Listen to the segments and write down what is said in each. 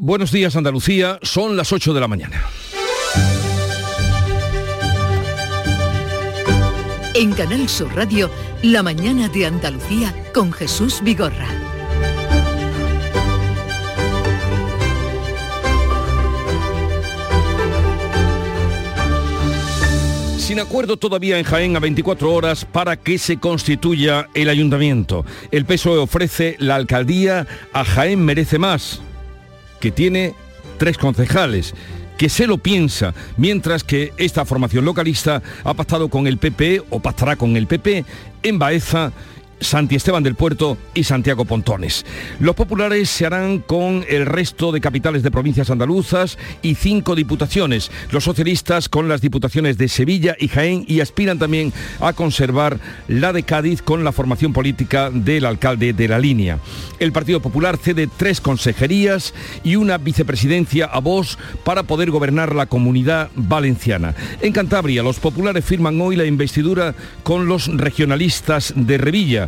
Buenos días Andalucía, son las 8 de la mañana. En Canal Sur Radio, La mañana de Andalucía con Jesús Vigorra. Sin acuerdo todavía en Jaén a 24 horas para que se constituya el ayuntamiento. El PSOE ofrece la alcaldía a Jaén Merece Más, que tiene tres concejales que se lo piensa, mientras que esta formación localista ha pactado con el PP o pactará con el PP en Baeza Santi Esteban del Puerto y Santiago Pontones. Los populares se harán con el resto de capitales de provincias andaluzas y cinco diputaciones. Los socialistas con las diputaciones de Sevilla y Jaén y aspiran también a conservar la de Cádiz con la formación política del alcalde de la línea. El Partido Popular cede tres consejerías y una vicepresidencia a Vox para poder gobernar la comunidad valenciana. En Cantabria, los populares firman hoy la investidura con los regionalistas de Revilla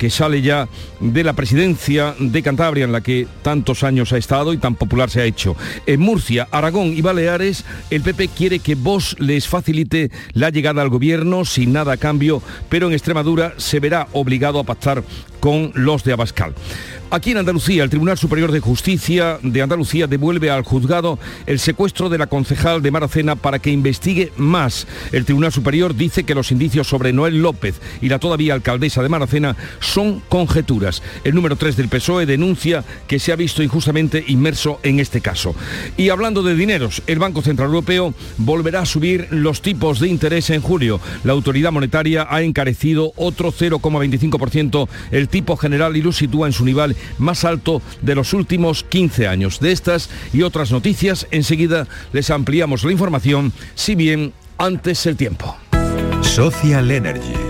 que sale ya de la presidencia de Cantabria, en la que tantos años ha estado y tan popular se ha hecho. En Murcia, Aragón y Baleares, el PP quiere que vos les facilite la llegada al gobierno sin nada a cambio, pero en Extremadura se verá obligado a pactar con los de Abascal. Aquí en Andalucía, el Tribunal Superior de Justicia de Andalucía devuelve al juzgado el secuestro de la concejal de Maracena para que investigue más. El Tribunal Superior dice que los indicios sobre Noel López y la todavía alcaldesa de Maracena son conjeturas. El número 3 del PSOE denuncia que se ha visto injustamente inmerso en este caso. Y hablando de dineros, el Banco Central Europeo volverá a subir los tipos de interés en julio. La autoridad monetaria ha encarecido otro 0,25% el tipo general y lo sitúa en su nivel más alto de los últimos 15 años. De estas y otras noticias, enseguida les ampliamos la información, si bien antes el tiempo. Social Energy.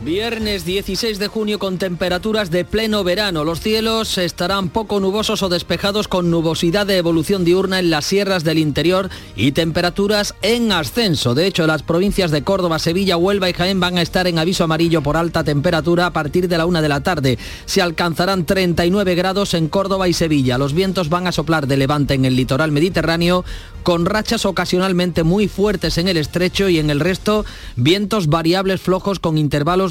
Viernes 16 de junio con temperaturas de pleno verano. Los cielos estarán poco nubosos o despejados con nubosidad de evolución diurna en las sierras del interior y temperaturas en ascenso. De hecho, las provincias de Córdoba, Sevilla, Huelva y Jaén van a estar en aviso amarillo por alta temperatura a partir de la una de la tarde. Se alcanzarán 39 grados en Córdoba y Sevilla. Los vientos van a soplar de levante en el litoral mediterráneo con rachas ocasionalmente muy fuertes en el estrecho y en el resto vientos variables flojos con intervalos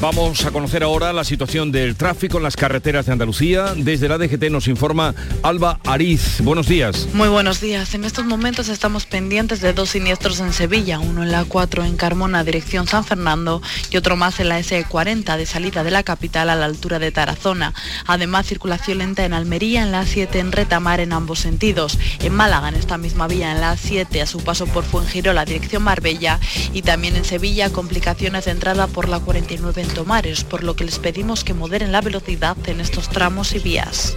Vamos a conocer ahora la situación del tráfico en las carreteras de Andalucía. Desde la DGT nos informa Alba Ariz. Buenos días. Muy buenos días. En estos momentos estamos pendientes de dos siniestros en Sevilla, uno en la 4 en Carmona, dirección San Fernando, y otro más en la S40 de salida de la capital a la altura de Tarazona. Además, circulación lenta en Almería, en la 7 en Retamar en ambos sentidos. En Málaga, en esta misma vía, en la 7 a su paso por Fuengirola, dirección Marbella, y también en Sevilla, complicaciones de entrada por la 49 Tomares, por lo que les pedimos que moderen la velocidad en estos tramos y vías.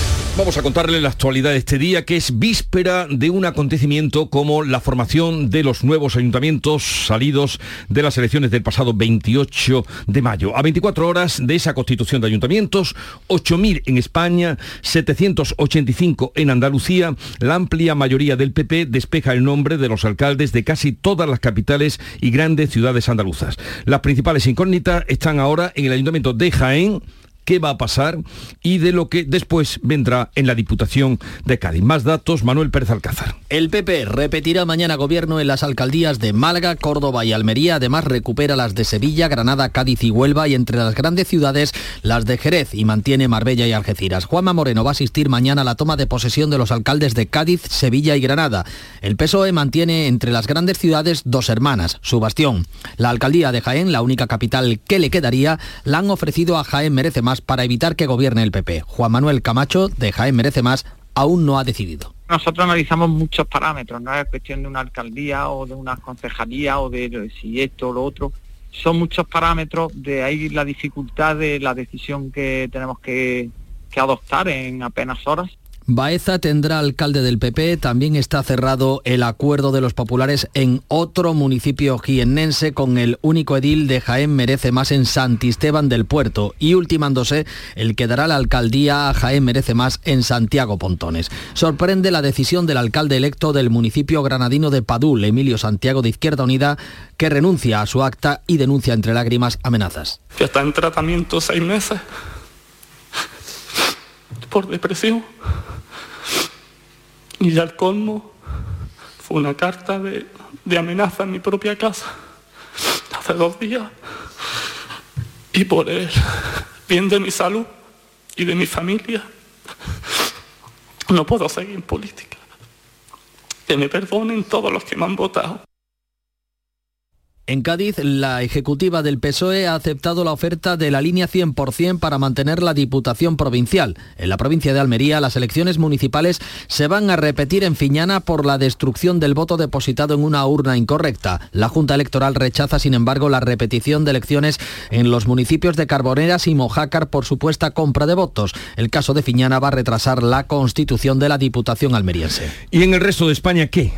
Vamos a contarle la actualidad de este día, que es víspera de un acontecimiento como la formación de los nuevos ayuntamientos salidos de las elecciones del pasado 28 de mayo. A 24 horas de esa constitución de ayuntamientos, 8.000 en España, 785 en Andalucía, la amplia mayoría del PP despeja el nombre de los alcaldes de casi todas las capitales y grandes ciudades andaluzas. Las principales incógnitas están ahora en el ayuntamiento de Jaén, qué va a pasar y de lo que después vendrá en la Diputación de Cádiz. Más datos, Manuel Pérez Alcázar. El PP repetirá mañana gobierno en las alcaldías de Málaga, Córdoba y Almería. Además, recupera las de Sevilla, Granada, Cádiz y Huelva y entre las grandes ciudades las de Jerez y mantiene Marbella y Algeciras. Juanma Moreno va a asistir mañana a la toma de posesión de los alcaldes de Cádiz, Sevilla y Granada. El PSOE mantiene entre las grandes ciudades dos hermanas, su bastión. La alcaldía de Jaén, la única capital que le quedaría, la han ofrecido a Jaén Merece Más para evitar que gobierne el PP. Juan Manuel Camacho, de Jaén Merece Más, aún no ha decidido. Nosotros analizamos muchos parámetros, no es cuestión de una alcaldía o de una concejalía o de si esto o lo otro. Son muchos parámetros, de ahí la dificultad de la decisión que tenemos que, que adoptar en apenas horas Baeza tendrá alcalde del PP. También está cerrado el acuerdo de los populares en otro municipio jiennense con el único edil de Jaén Merece Más en Santisteban del Puerto y ultimándose el que dará la alcaldía a Jaén Merece Más en Santiago Pontones. Sorprende la decisión del alcalde electo del municipio granadino de Padul, Emilio Santiago de Izquierda Unida, que renuncia a su acta y denuncia entre lágrimas amenazas. Ya está en tratamiento seis meses por depresión. Y ya el colmo fue una carta de, amenaza en mi propia casa hace dos días. Y por el bien de mi salud y de mi familia, no puedo seguir en política. Que me perdonen todos los que me han votado. En Cádiz, la ejecutiva del PSOE ha aceptado la oferta de la línea 100% para mantener la Diputación Provincial. En la provincia de Almería, las elecciones municipales se van a repetir en Fiñana por la destrucción del voto depositado en una urna incorrecta. La Junta Electoral rechaza, sin embargo, la repetición de elecciones en los municipios de Carboneras y Mojácar por supuesta compra de votos. El caso de Fiñana va a retrasar la constitución de la Diputación almeriense. ¿Y en el resto de España qué?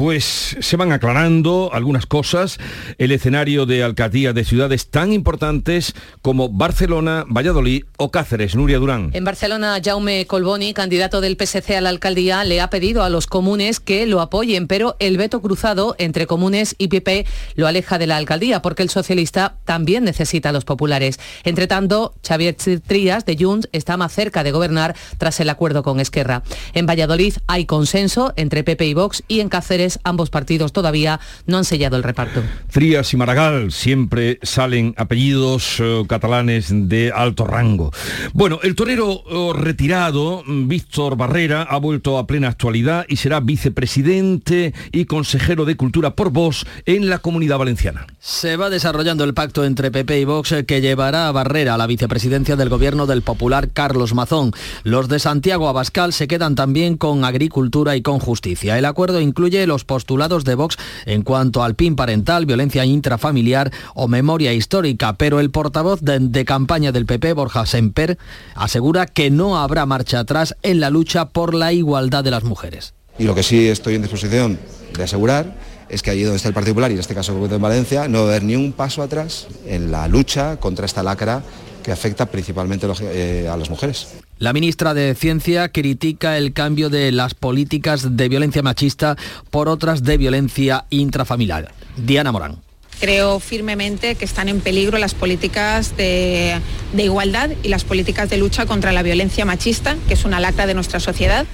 Pues se van aclarando algunas cosas. El escenario de alcaldía de ciudades tan importantes como Barcelona, Valladolid o Cáceres. Nuria Durán. En Barcelona, Jaume Colboni, candidato del PSC a la alcaldía, le ha pedido a los comunes que lo apoyen, pero el veto cruzado entre comunes y PP lo aleja de la alcaldía porque el socialista también necesita a los populares. Entre tanto, Xavier Trías de Junts está más cerca de gobernar tras el acuerdo con Esquerra. En Valladolid hay consenso entre PP y Vox y en Cáceres ambos partidos todavía no han sellado el reparto. Frías y Maragall, siempre salen apellidos eh, catalanes de alto rango. Bueno, el torero eh, retirado, Víctor Barrera, ha vuelto a plena actualidad y será vicepresidente y consejero de Cultura por Vox en la Comunidad Valenciana. Se va desarrollando el pacto entre PP y Vox eh, que llevará a Barrera a la vicepresidencia del gobierno del popular Carlos Mazón. Los de Santiago Abascal se quedan también con Agricultura y con Justicia. El acuerdo incluye los postulados de Vox en cuanto al PIN parental, violencia intrafamiliar o memoria histórica, pero el portavoz de, campaña del PP, Borja Semper, asegura que no habrá marcha atrás en la lucha por la igualdad de las mujeres. Y lo que sí estoy en disposición de asegurar es que allí donde está el Partido Popular, y en este caso en Valencia, no va a haber ni un paso atrás en la lucha contra esta lacra que afecta principalmente eh, a las mujeres. La ministra de Ciencia critica el cambio de las políticas de violencia machista por otras de violencia intrafamiliar. Diana Morán. Creo firmemente que están en peligro las políticas de, de, igualdad y las políticas de lucha contra la violencia machista, que es una lacra de nuestra sociedad.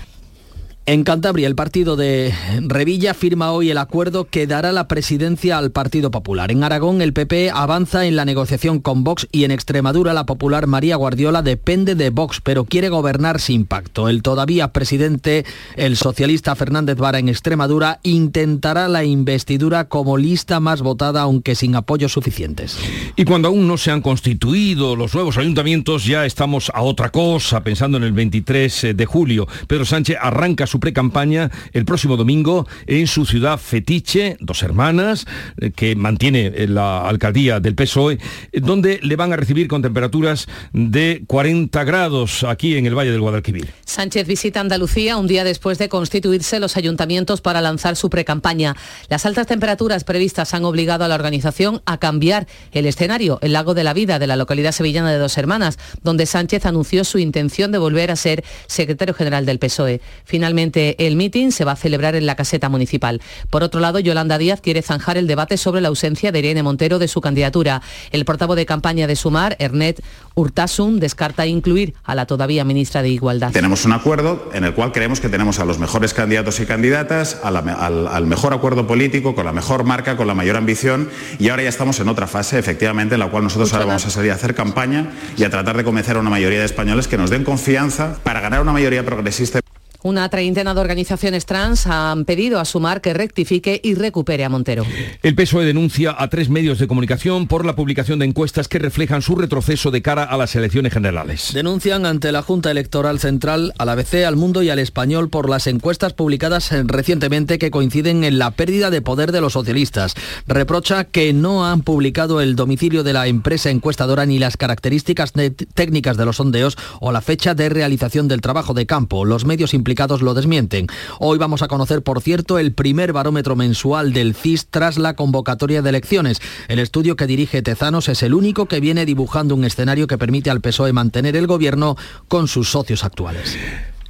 En Cantabria, el partido de Revilla firma hoy el acuerdo que dará la presidencia al Partido Popular. En Aragón, el PP avanza en la negociación con Vox y en Extremadura, la popular María Guardiola depende de Vox, pero quiere gobernar sin pacto. El todavía presidente, el socialista Fernández Vara en Extremadura, intentará la investidura como lista más votada, aunque sin apoyos suficientes. Y cuando aún no se han constituido los nuevos ayuntamientos, ya estamos a otra cosa, pensando en el 23 de julio. Pedro Sánchez arranca su pre-campaña el próximo domingo en su ciudad fetiche, Dos Hermanas, eh, que mantiene eh, la alcaldía del PSOE, eh, donde le van a recibir con temperaturas de 40 grados aquí en el Valle del Guadalquivir. Sánchez visita Andalucía un día después de constituirse los ayuntamientos para lanzar su pre-campaña. Las altas temperaturas previstas han obligado a la organización a cambiar el escenario, el Lago de la Vida de la localidad sevillana de Dos Hermanas, donde Sánchez anunció su intención de volver a ser secretario general del PSOE. Finalmente, Finalmente, el mitin se va a celebrar en la caseta municipal. Por otro lado, Yolanda Díaz quiere zanjar el debate sobre la ausencia de Irene Montero de su candidatura. El portavoz de campaña de Sumar, Ernest Urtasun, descarta incluir a la todavía ministra de Igualdad. Tenemos un acuerdo en el cual creemos que tenemos a los mejores candidatos y candidatas, al, al mejor acuerdo político, con la mejor marca, con la mayor ambición y ahora ya estamos en otra fase, efectivamente, en la cual nosotros ahora vamos a salir a hacer campaña y a tratar de convencer a una mayoría de españoles que nos den confianza para ganar una mayoría progresista. Una treintena de organizaciones trans han pedido a Sumar que rectifique y recupere a Montero. El PSOE denuncia a tres medios de comunicación por la publicación de encuestas que reflejan su retroceso de cara a las elecciones generales. Denuncian ante la Junta Electoral Central, al ABC, al Mundo y al Español por las encuestas publicadas recientemente que coinciden en la pérdida de poder de los socialistas. Reprocha que no han publicado el domicilio de la empresa encuestadora ni las características técnicas de los sondeos o la fecha de realización del trabajo de campo. Los medios implicados lo desmienten. Hoy vamos a conocer, por cierto, el primer barómetro mensual del CIS tras la convocatoria de elecciones. El estudio que dirige Tezanos es el único que viene dibujando un escenario que permite al PSOE mantener el gobierno con sus socios actuales.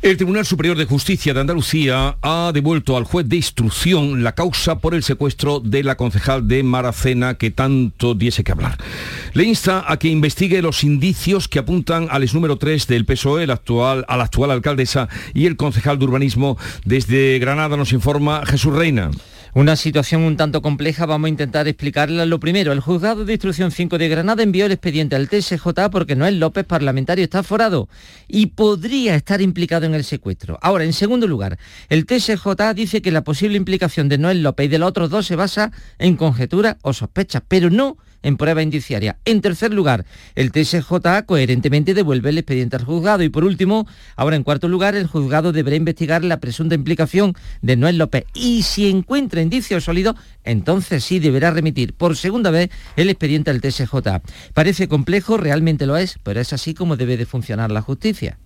El Tribunal Superior de Justicia de Andalucía ha devuelto al juez de instrucción la causa por el secuestro de la concejal de Maracena que tanto diese que hablar. Le insta a que investigue los indicios que apuntan al ex número 3 del PSOE, actual, a la actual alcaldesa y el concejal de urbanismo. Desde Granada nos informa Jesús Reina. Una situación un tanto compleja, vamos a intentar explicarla. Lo primero, el juzgado de instrucción 5 de Granada envió el expediente al TSJ porque Noel López, parlamentario, está forado y podría estar implicado en el secuestro. Ahora, en segundo lugar, el TSJ dice que la posible implicación de Noel López y de los otros dos se basa en conjeturas o sospechas, pero no en prueba indiciaria. En tercer lugar, el TSJ coherentemente devuelve el expediente al juzgado. Y por último, ahora en cuarto lugar, el juzgado deberá investigar la presunta implicación de Noel López. Y si encuentra indicios sólidos, entonces sí deberá remitir por segunda vez el expediente al TSJ. Parece complejo, realmente lo es, pero es así como debe de funcionar la justicia.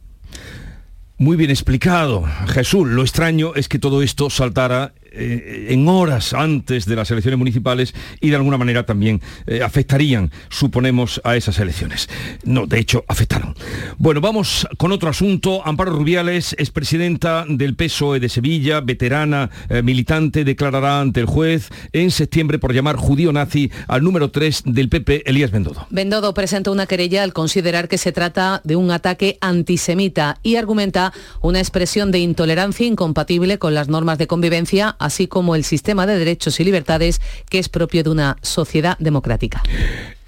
Muy bien explicado. Jesús, lo extraño es que todo esto saltara eh, en horas antes de las elecciones municipales y de alguna manera también eh, afectarían, suponemos, a esas elecciones. No, de hecho, afectaron. Bueno, vamos con otro asunto. Amparo Rubiales, es presidenta del PSOE de Sevilla, veterana, eh, militante, declarará ante el juez en septiembre por llamar judío nazi al número 3 del PP, Elías Bendodo. Bendodo presenta una querella al considerar que se trata de un ataque antisemita y argumenta una expresión de intolerancia incompatible con las normas de convivencia así como el sistema de derechos y libertades que es propio de una sociedad democrática.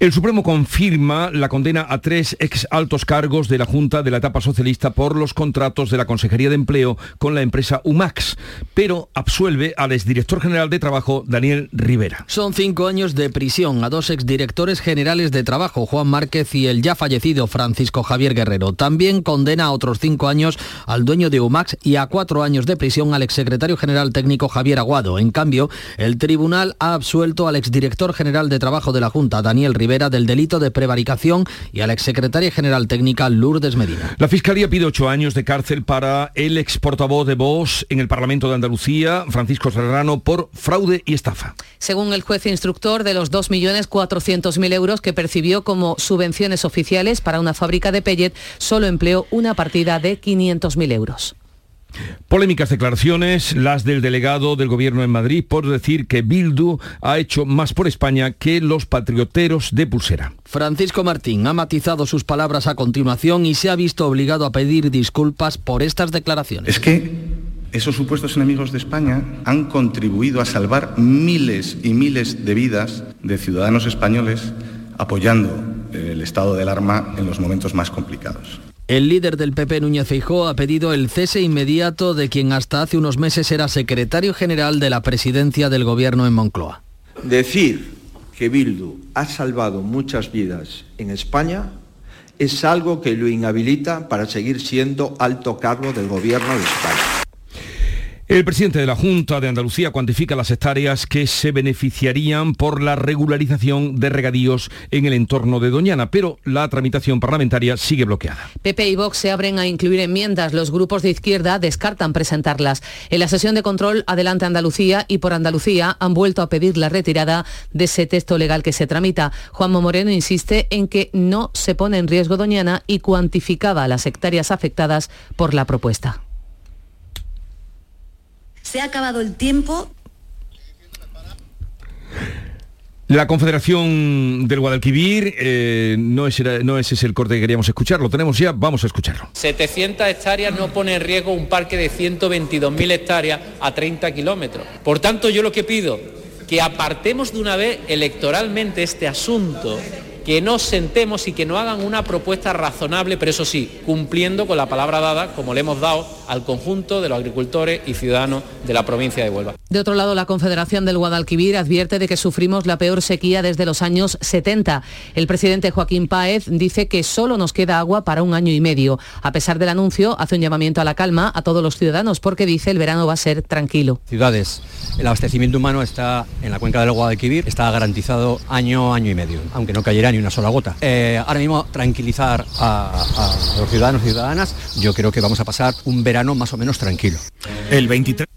El Supremo confirma la condena a tres ex altos cargos de la Junta de la etapa socialista por los contratos de la Consejería de Empleo con la empresa UMAX, pero absuelve al exdirector general de Trabajo, Daniel Rivera. Son cinco años de prisión a dos exdirectores generales de Trabajo, Juan Márquez y el ya fallecido Francisco Javier Guerrero. También condena a otros cinco años al dueño de UMAX y a cuatro años de prisión al exsecretario general técnico Javier Aguado. En cambio, el tribunal ha absuelto al exdirector general de Trabajo de la Junta, Daniel Rivera, del delito de prevaricación y a la exsecretaria general técnica Lourdes Medina. La Fiscalía pide ocho años de cárcel para el ex portavoz de Vox en el Parlamento de Andalucía, Francisco Serrano, por fraude y estafa. Según el juez instructor, de los 2.400.000 euros que percibió como subvenciones oficiales para una fábrica de pellet, solo empleó una partida de 500.000 euros. Polémicas declaraciones, las del delegado del gobierno en Madrid por decir que Bildu ha hecho más por España que los patrioteros de pulsera. Francisco Martín ha matizado sus palabras a continuación y se ha visto obligado a pedir disculpas por estas declaraciones. Es que esos supuestos enemigos de España han contribuido a salvar miles y miles de vidas de ciudadanos españoles apoyando el estado del arma en los momentos más complicados. El líder del PP, Núñez Feijóo, ha pedido el cese inmediato de quien hasta hace unos meses era secretario general de la presidencia del gobierno en Moncloa. Decir que Bildu ha salvado muchas vidas en España es algo que lo inhabilita para seguir siendo alto cargo del gobierno de España. El presidente de la Junta de Andalucía cuantifica las hectáreas que se beneficiarían por la regularización de regadíos en el entorno de Doñana, pero la tramitación parlamentaria sigue bloqueada. PP y Vox se abren a incluir enmiendas. Los grupos de izquierda descartan presentarlas. En la sesión de control Adelante Andalucía y por Andalucía han vuelto a pedir la retirada de ese texto legal que se tramita. Juanmo Moreno insiste en que no se pone en riesgo Doñana y cuantificaba las hectáreas afectadas por la propuesta Se ha acabado el tiempo La Confederación del Guadalquivir, eh, no, es, no ese es el corte que queríamos escuchar, lo tenemos ya, vamos a escucharlo. 700 hectáreas no pone en riesgo un parque de 122.000 hectáreas a 30 kilómetros. Por tanto, yo lo que pido, que apartemos de una vez electoralmente este asunto que nos sentemos y que no hagan una propuesta razonable, pero eso sí, cumpliendo con la palabra dada, como le hemos dado al conjunto de los agricultores y ciudadanos de la provincia de Huelva. De otro lado, la Confederación del Guadalquivir advierte de que sufrimos la peor sequía desde los años 70. El presidente Joaquín Páez dice que solo nos queda agua para un año y medio. A pesar del anuncio, hace un llamamiento a la calma a todos los ciudadanos porque dice el verano va a ser tranquilo. Ciudades, el abastecimiento humano está en la cuenca del Guadalquivir, está garantizado año, año y medio, aunque no cayera ni una sola gota. Eh, ahora mismo tranquilizar a, a los ciudadanos y ciudadanas, yo creo que vamos a pasar un verano más o menos tranquilo. El 23...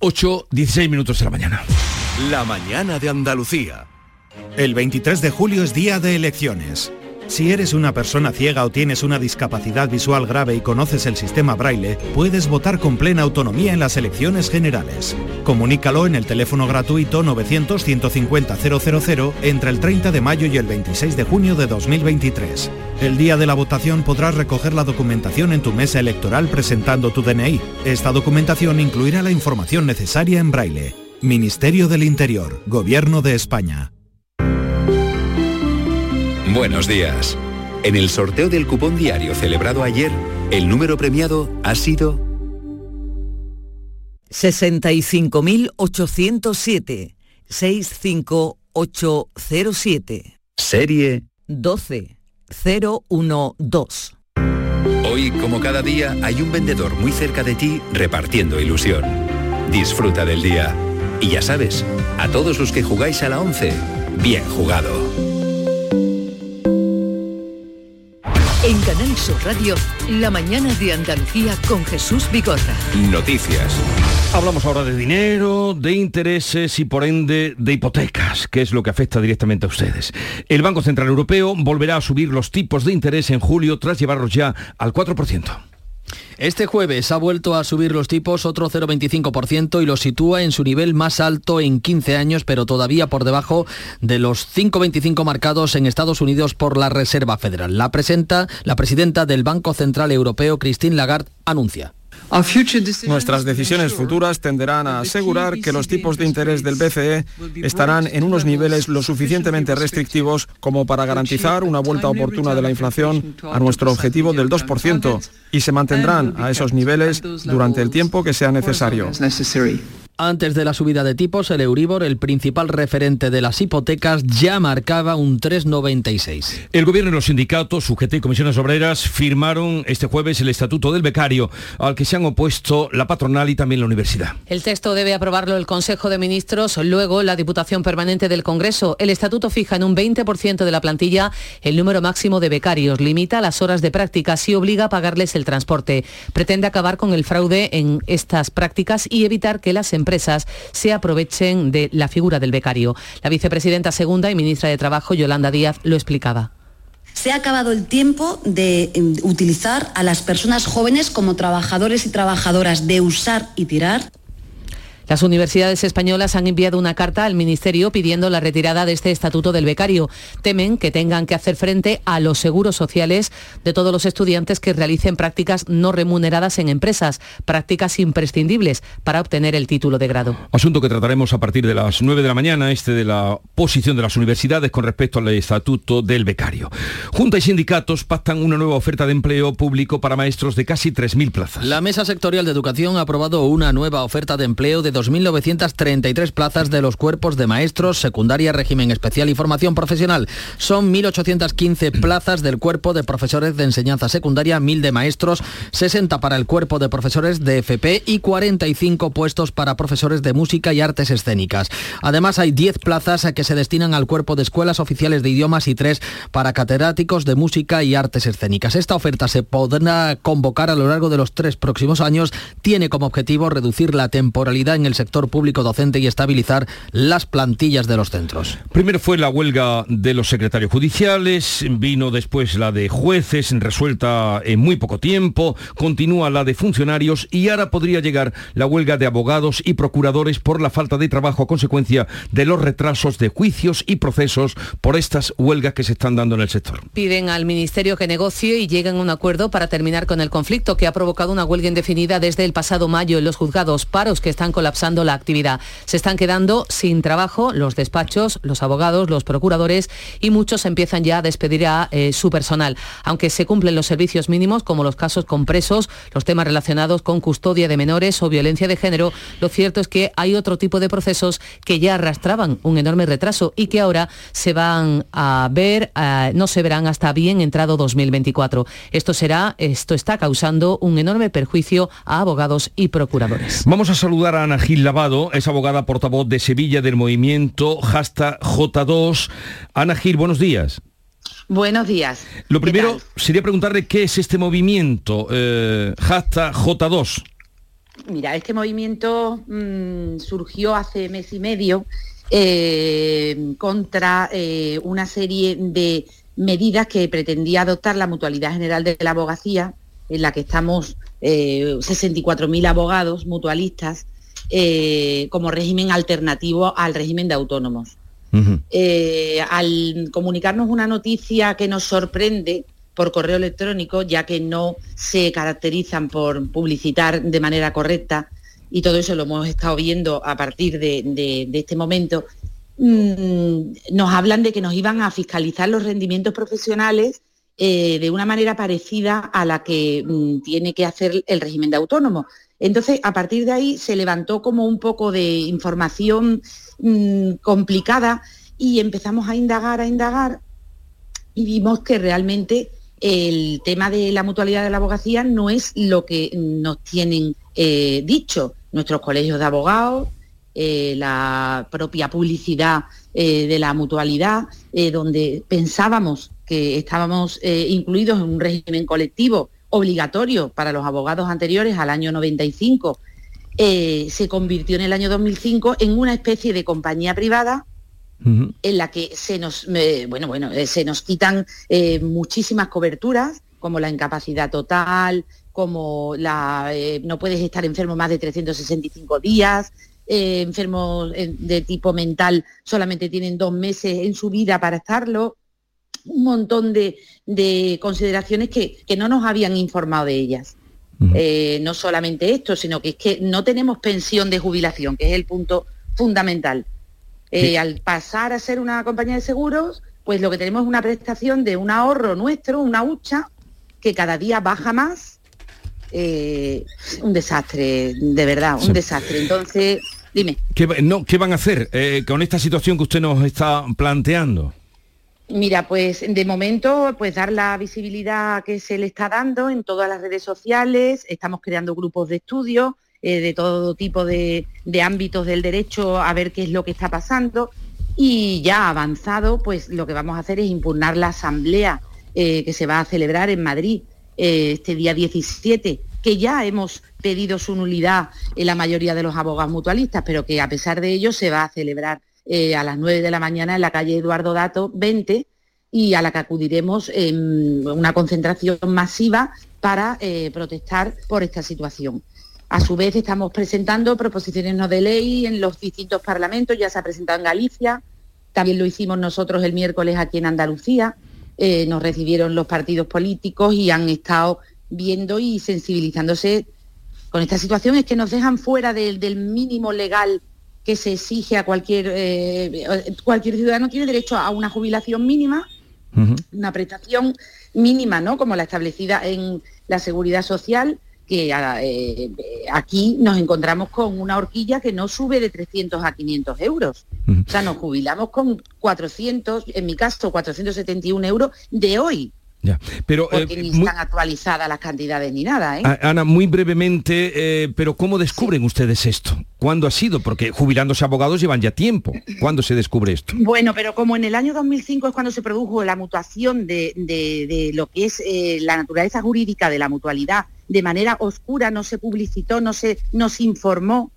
8, 16 minutos de la mañana. La mañana de Andalucía. El 23 de julio es día de elecciones. Si eres una persona ciega o tienes una discapacidad visual grave y conoces el sistema braille, puedes votar con plena autonomía en las elecciones generales. Comunícalo en el teléfono gratuito 900-150-000 entre el 30 de mayo y el 26 de junio de 2023. El día de la votación podrás recoger la documentación en tu mesa electoral presentando tu DNI. Esta documentación incluirá la información necesaria en braille. Ministerio del Interior, Gobierno de España. Buenos días. En el sorteo del cupón diario celebrado ayer, el número premiado ha sido 65.807 65807. Serie 12012. Hoy, como cada día, hay un vendedor muy cerca de ti repartiendo ilusión. Disfruta del día. Y ya sabes, a todos los que jugáis a la 11, bien jugado. Sur Radio, la mañana de Andalucía con Jesús Vigorra. Noticias. Hablamos ahora de dinero, de intereses y por ende de hipotecas, que es lo que afecta directamente a ustedes. El Banco Central Europeo volverá a subir los tipos de interés en julio tras llevarlos ya al 4%. Este jueves ha vuelto a subir los tipos otro 0,25% y lo sitúa en su nivel más alto en 15 años, pero todavía por debajo de los 5,25 marcados en Estados Unidos por la Reserva Federal. La, presenta, la presidenta del Banco Central Europeo, Christine Lagarde, anuncia. Nuestras decisiones futuras tenderán a asegurar que los tipos de interés del BCE estarán en unos niveles lo suficientemente restrictivos como para garantizar una vuelta oportuna de la inflación a nuestro objetivo del 2% y se mantendrán a esos niveles durante el tiempo que sea necesario. Antes de la subida de tipos, el Euribor, el principal referente de las hipotecas, ya marcaba un 3,96. El gobierno y los sindicatos, UGT y comisiones obreras, firmaron este jueves el Estatuto del Becario, al que se han opuesto la patronal y también la universidad. El texto debe aprobarlo el Consejo de Ministros, luego la Diputación Permanente del Congreso. El Estatuto fija en un 20% de la plantilla el número máximo de becarios, limita las horas de prácticas y obliga a pagarles el transporte. Pretende acabar con el fraude en estas prácticas y evitar que las empresas empresas se aprovechen de la figura del becario. La vicepresidenta segunda y ministra de Trabajo, Yolanda Díaz, lo explicaba. Se ha acabado el tiempo de em, utilizar a las personas jóvenes como trabajadores y trabajadoras, de usar y tirar las universidades españolas han enviado una carta al Ministerio pidiendo la retirada de este estatuto del becario. Temen que tengan que hacer frente a los seguros sociales de todos los estudiantes que realicen prácticas no remuneradas en empresas, prácticas imprescindibles para obtener el título de grado. Asunto que trataremos a partir de las 9 de la mañana, este de la posición de las universidades con respecto al estatuto del becario. Junta y sindicatos pactan una nueva oferta de empleo público para maestros de casi 3.000 plazas. La Mesa Sectorial de Educación ha aprobado una nueva oferta de empleo de 2.933 plazas de los cuerpos de maestros, secundaria, régimen especial y formación profesional. Son 1.815 plazas del cuerpo de profesores de enseñanza secundaria, 1.000 de maestros, 60 para el cuerpo de profesores de FP y 45 puestos para profesores de música y artes escénicas. Además, hay 10 plazas que se destinan al cuerpo de escuelas oficiales de idiomas y 3 para catedráticos de música y artes escénicas. Esta oferta se podrá convocar a lo largo de los tres próximos años. Tiene como objetivo reducir la temporalidad en en el sector público docente y estabilizar las plantillas de los centros. Primero fue la huelga de los secretarios judiciales, vino después la de jueces, resuelta en muy poco tiempo, continúa la de funcionarios y ahora podría llegar la huelga de abogados y procuradores por la falta de trabajo a consecuencia de los retrasos de juicios y procesos por estas huelgas que se están dando en el sector. Piden al Ministerio que negocie y lleguen a un acuerdo para terminar con el conflicto que ha provocado una huelga indefinida desde el pasado mayo en los juzgados, paros que están colapsando la actividad. Se están quedando sin trabajo los despachos, los abogados, los procuradores y muchos empiezan ya a despedir a eh, su personal. Aunque se cumplen los servicios mínimos, como los casos con presos, los temas relacionados con custodia de menores o violencia de género, lo cierto es que hay otro tipo de procesos que ya arrastraban un enorme retraso y que ahora se van a ver, eh, no se verán hasta bien entrado 2024. Esto será, esto está causando un enorme perjuicio a abogados y procuradores. Vamos a saludar a Ana Gil Lavado, es abogada portavoz de Sevilla del movimiento hashtag J2. Ana Gil, buenos días. Buenos días. Lo primero sería preguntarle qué es este movimiento, eh, hashtag J2. Mira, este movimiento mm, surgió hace mes y medio eh, contra eh, una serie de medidas que pretendía adoptar la Mutualidad General de la Abogacía, en la que estamos 64.000 abogados mutualistas, como régimen alternativo al régimen de autónomos. Eh, al comunicarnos una noticia que nos sorprende por correo electrónico, ya que no se caracterizan por publicitar de manera correcta, y todo eso lo hemos estado viendo a partir de, este momento, mm, nos hablan de que nos iban a fiscalizar los rendimientos profesionales eh, de una manera parecida a la que mm, tiene que hacer el régimen de autónomo. Entonces, a partir de ahí se levantó como un poco de información mm, complicada y empezamos a indagar, a indagar y vimos que realmente el tema de la mutualidad de la abogacía no es lo que nos tienen eh, dicho. Nuestros colegios de abogados, eh, la propia publicidad eh, de la mutualidad, donde pensábamos que estábamos incluidos en un régimen colectivo obligatorio para los abogados anteriores al año 95, eh, se convirtió en el año 2005 en una especie de compañía privada en la que se nos, bueno, bueno, eh, se nos quitan eh, muchísimas coberturas, como la incapacidad total, como la, no puedes estar enfermo más de 365 días, enfermos de tipo mental solamente tienen dos meses en su vida para estarlo, un montón de, consideraciones que, no nos habían informado de ellas. Eh, no solamente esto, sino que es que no tenemos pensión de jubilación, que es el punto fundamental. Eh, al pasar a ser una compañía de seguros, pues lo que tenemos es una prestación de un ahorro nuestro, una hucha, que cada día baja más. Eh, un desastre, de verdad, un desastre. Entonces, dime. ¿Qué, no, ¿Qué van a hacer con esta situación que usted nos está planteando? Mira, pues de momento, pues dar la visibilidad que se le está dando en todas las redes sociales, estamos creando grupos de estudio eh, de todo tipo de, ámbitos del derecho a ver qué es lo que está pasando. Y ya avanzado, pues lo que vamos a hacer es impugnar la asamblea eh, que se va a celebrar en Madrid eh, este día 17, que ya hemos pedido su nulidad en la mayoría de los abogados mutualistas, pero que a pesar de ello se va a celebrar eh, a las 9 de la mañana en la calle Eduardo Dato 20 y a la que acudiremos en una concentración masiva para eh, protestar por esta situación. A su vez estamos presentando proposiciones no de ley en los distintos parlamentos, ya se ha presentado en Galicia, también lo hicimos nosotros el miércoles aquí en Andalucía, eh, nos recibieron los partidos políticos y han estado viendo y sensibilizándose con esta situación, es que nos dejan fuera del mínimo legal que se exige a cualquier, eh, cualquier ciudadano tiene derecho a una jubilación mínima, una prestación mínima, ¿no? Como la establecida en la seguridad social, que eh, aquí nos encontramos con una horquilla que no sube de 300 a 500 euros. O sea, nos jubilamos con 400, en mi caso 471 euros de hoy. Pero, Porque eh, ni están actualizadas las cantidades ni nada. ¿eh? Ana, muy brevemente, eh, pero ¿cómo descubren ustedes esto? ¿Cuándo ha sido? Porque jubilándose abogados llevan ya tiempo. ¿Cuándo se descubre esto? Bueno, pero como en el año 2005 es cuando se produjo la mutuación de, lo que es la naturaleza jurídica de la mutualidad, de manera oscura, no se publicitó, no se nos informó,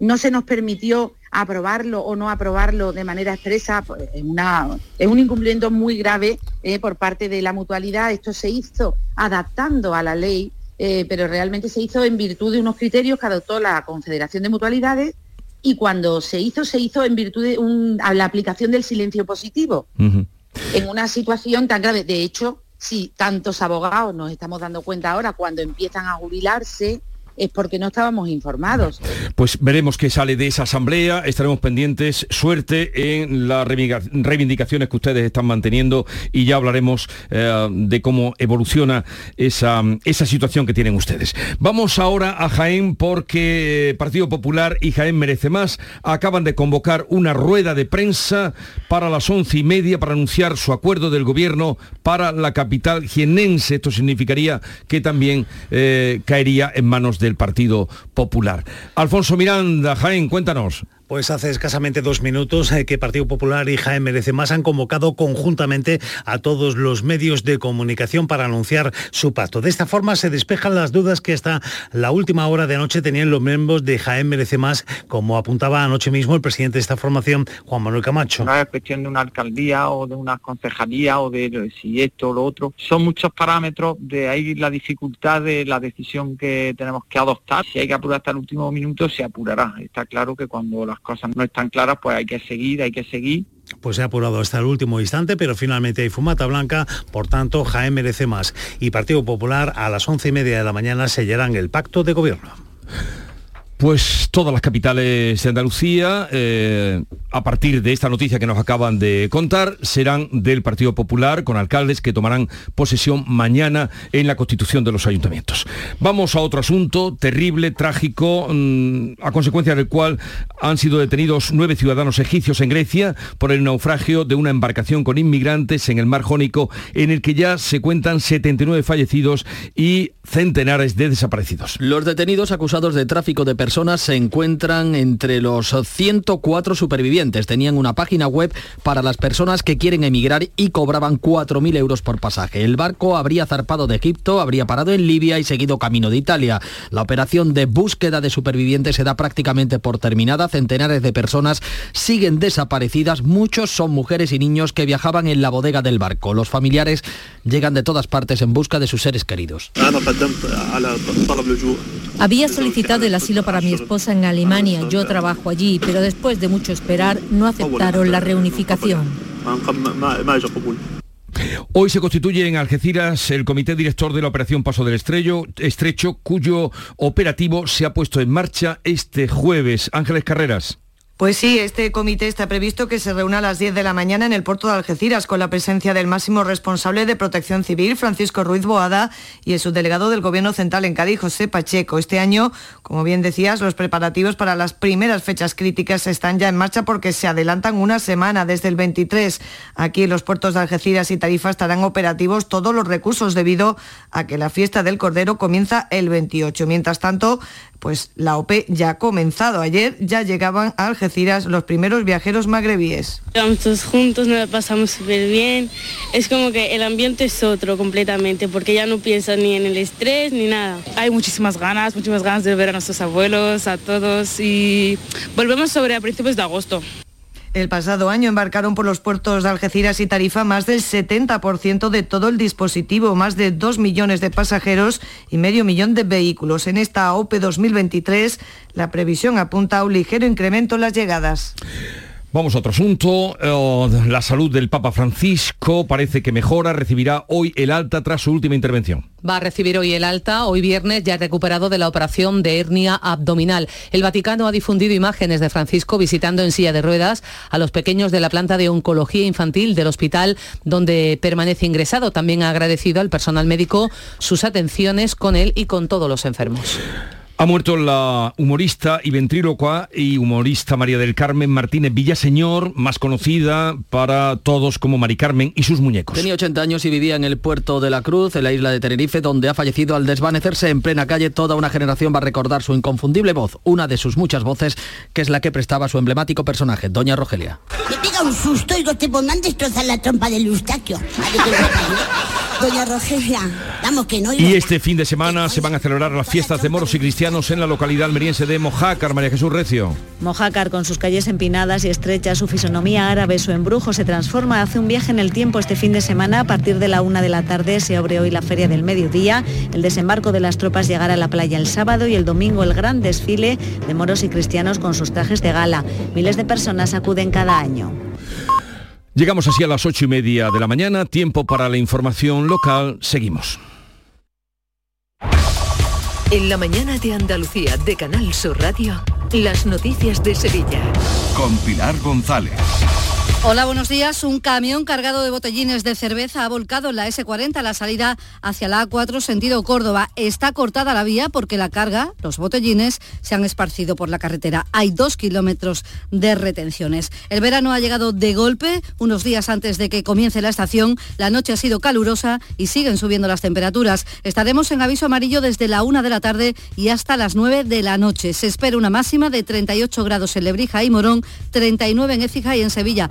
no se nos permitió aprobarlo o no aprobarlo de manera expresa, pues, es, una, es un incumplimiento muy grave eh, por parte de la mutualidad. Esto se hizo adaptando a la ley, eh, pero realmente se hizo en virtud de unos criterios que adoptó la Confederación de Mutualidades y cuando se hizo, se hizo en virtud de la aplicación del silencio positivo. En una situación tan grave. De hecho, si tantos abogados nos estamos dando cuenta ahora cuando empiezan a jubilarse, es porque no estábamos informados. Pues veremos qué sale de esa asamblea, estaremos pendientes, suerte en las reivindicaciones que ustedes están manteniendo y ya hablaremos eh, de cómo evoluciona esa, situación que tienen ustedes. Vamos ahora a Jaén porque Partido Popular y Jaén Merece Más acaban de convocar una rueda de prensa para las once y media para anunciar su acuerdo del gobierno para la capital jienense. Esto significaría que también eh, caería en manos de del Partido Popular. Alfonso Miranda, Jaén, cuéntanos. Pues hace escasamente dos minutos eh, que Partido Popular y Jaén Merece Más han convocado conjuntamente a todos los medios de comunicación para anunciar su pacto. De esta forma se despejan las dudas que hasta la última hora de anoche tenían los miembros de Jaén Merece Más, como apuntaba anoche mismo el presidente de esta formación, Juan Manuel Camacho. No es cuestión de una alcaldía o de una concejalía o de si esto o lo otro. Son muchos parámetros, de ahí la dificultad de la decisión que tenemos que adoptar. Si hay que apurar hasta el último minuto, se apurará. Está claro que cuando las cosas no están claras, pues hay que seguir, hay que seguir pues se ha apurado hasta el último instante, pero finalmente hay fumata blanca, por tanto Jaén merece más. Y Partido Popular a las once y media de la mañana sellarán el pacto de gobierno. Pues todas las capitales de Andalucía, eh, a partir de esta noticia que nos acaban de contar, serán del Partido Popular, con alcaldes que tomarán posesión mañana en la constitución de los ayuntamientos. Vamos a otro asunto terrible, trágico, mm, a consecuencia del cual han sido detenidos nueve ciudadanos egipcios en Grecia por el naufragio de una embarcación con inmigrantes en el mar Jónico, en el que ya se cuentan 79 fallecidos y centenares de desaparecidos. Los detenidos acusados de tráfico de personas se encuentran entre los 104 supervivientes. Tenían una página web para las personas que quieren emigrar y cobraban 4.000 euros por pasaje. El barco habría zarpado de Egipto, habría parado en Libia y seguido camino de Italia. La operación de búsqueda de supervivientes se da prácticamente por terminada. Centenares de personas siguen desaparecidas. Muchos son mujeres y niños que viajaban en la bodega del barco. Los familiares llegan de todas partes en busca de sus seres queridos. Había solicitado el asilo para mi esposa en Alemania, yo trabajo allí, pero después de mucho esperar no aceptaron la reunificación. Hoy se constituye en Algeciras el comité director de la operación Paso del Estrello, Estrecho, cuyo operativo se ha puesto en marcha este jueves. Ángeles Carreras. Pues sí, este comité está previsto que se reúna a las 10 de la mañana en el puerto de Algeciras con la presencia del máximo responsable de protección civil, Francisco Ruiz Boada, y el subdelegado del Gobierno Central en Cádiz, José Pacheco. Este año, como bien decías, los preparativos para las primeras fechas críticas están ya en marcha porque se adelantan una semana desde el 23. Aquí en los puertos de Algeciras y Tarifa estarán operativos todos los recursos debido a que la fiesta del Cordero comienza el 28. Mientras tanto, pues la OP ya ha comenzado. Ayer ya llegaban a Algeciras los primeros viajeros magrebíes. Vamos todos juntos, nos la pasamos súper bien. Es como que el ambiente es otro completamente, porque ya no piensan ni en el estrés ni nada. Hay muchísimas ganas, muchísimas ganas de ver a nuestros abuelos, a todos y volvemos sobre a principios de agosto. El pasado año embarcaron por los puertos de Algeciras y Tarifa más del 70% de todo el dispositivo, más de 2 millones de pasajeros y medio millón de vehículos. En esta OPE 2023 la previsión apunta a un ligero incremento en las llegadas. Vamos a otro asunto. Eh, la salud del Papa Francisco parece que mejora. Recibirá hoy el alta tras su última intervención. Va a recibir hoy el alta. Hoy viernes ya recuperado de la operación de hernia abdominal. El Vaticano ha difundido imágenes de Francisco visitando en silla de ruedas a los pequeños de la planta de oncología infantil del hospital donde permanece ingresado. También ha agradecido al personal médico sus atenciones con él y con todos los enfermos. Ha muerto la humorista y ventrílocua y humorista María del Carmen Martínez Villaseñor, más conocida para todos como Mari Carmen y sus muñecos. Tenía 80 años y vivía en el puerto de la Cruz, en la isla de Tenerife, donde ha fallecido al desvanecerse en plena calle. Toda una generación va a recordar su inconfundible voz, una de sus muchas voces, que es la que prestaba su emblemático personaje, Doña Rogelia. Me pega un susto y te pongan destrozar la trompa del Eustaquio. Doña Rogelia, vamos que no. Y este fin de semana se van a celebrar las fiestas de moros y cristianos en la localidad almeriense de Mojácar, María Jesús Recio. Mojácar, con sus calles empinadas y estrechas, su fisonomía árabe, su embrujo se transforma, hace un viaje en el tiempo este fin de semana. A partir de la una de la tarde se abre hoy la Feria del Mediodía. El desembarco de las tropas llegará a la playa el sábado y el domingo el gran desfile de moros y cristianos con sus trajes de gala. Miles de personas acuden cada año. Llegamos así a las ocho y media de la mañana, tiempo para la información local. Seguimos. En la mañana de Andalucía de Canal Sur Radio, las noticias de Sevilla. Con Pilar González. Hola, buenos días. Un camión cargado de botellines de cerveza ha volcado en la S40 a la salida hacia la A4 sentido Córdoba. Está cortada la vía porque la carga, los botellines, se han esparcido por la carretera. Hay dos kilómetros de retenciones. El verano ha llegado de golpe, unos días antes de que comience la estación. La noche ha sido calurosa y siguen subiendo las temperaturas. Estaremos en aviso amarillo desde la una de la tarde y hasta las 9 de la noche. Se espera una máxima de 38 grados en Lebrija y Morón, 39 en Écija y en Sevilla.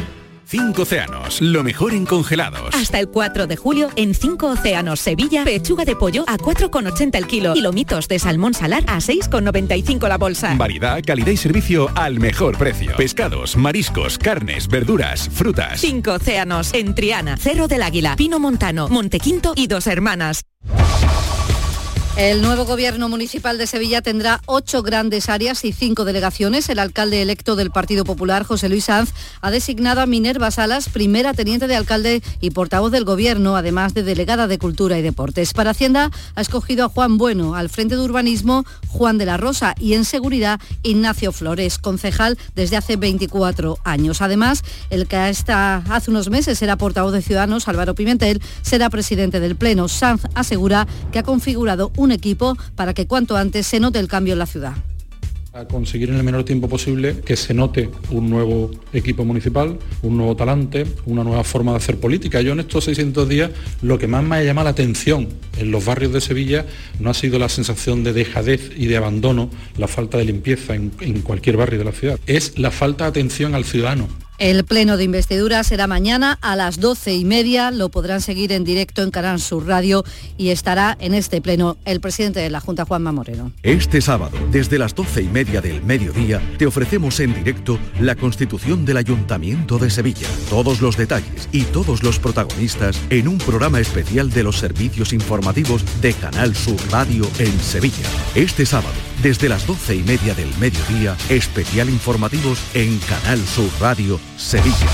Cinco océanos, lo mejor en congelados. Hasta el 4 de julio en 5 océanos Sevilla, pechuga de pollo a 4,80 el kilo y lomitos de salmón salar a 6,95 la bolsa. Variedad, calidad y servicio al mejor precio. Pescados, mariscos, carnes, verduras, frutas. 5 océanos en Triana, Cerro del Águila, Pino Montano, Montequinto y Dos Hermanas. El nuevo gobierno municipal de Sevilla tendrá ocho grandes áreas y cinco delegaciones. El alcalde electo del Partido Popular, José Luis Sanz, ha designado a Minerva Salas, primera teniente de alcalde y portavoz del gobierno, además de delegada de Cultura y Deportes. Para Hacienda ha escogido a Juan Bueno, al frente de Urbanismo, Juan de la Rosa y en Seguridad, Ignacio Flores, concejal desde hace 24 años. Además, el que hasta hace unos meses era portavoz de Ciudadanos, Álvaro Pimentel, será presidente del Pleno. Sanz asegura que ha configurado un equipo para que cuanto antes se note el cambio en la ciudad a conseguir en el menor tiempo posible que se note un nuevo equipo municipal, un nuevo talante, una nueva forma de hacer política. Yo en estos 600 días lo que más me ha llamado la atención en los barrios de Sevilla no ha sido la sensación de dejadez y de abandono, la falta de limpieza en, en cualquier barrio de la ciudad, es la falta de atención al ciudadano. El pleno de investidura será mañana a las doce y media. Lo podrán seguir en directo en Canal Sur Radio y estará en este pleno el presidente de la Junta, Juanma Moreno. Este sábado, desde las doce y media del mediodía, te ofrecemos en directo la constitución del Ayuntamiento de Sevilla. Todos los detalles y todos los protagonistas en un programa especial de los servicios informativos de Canal Sur Radio en Sevilla. Este sábado, desde las doce y media del mediodía, especial informativos en Canal Sur Radio Sevilla.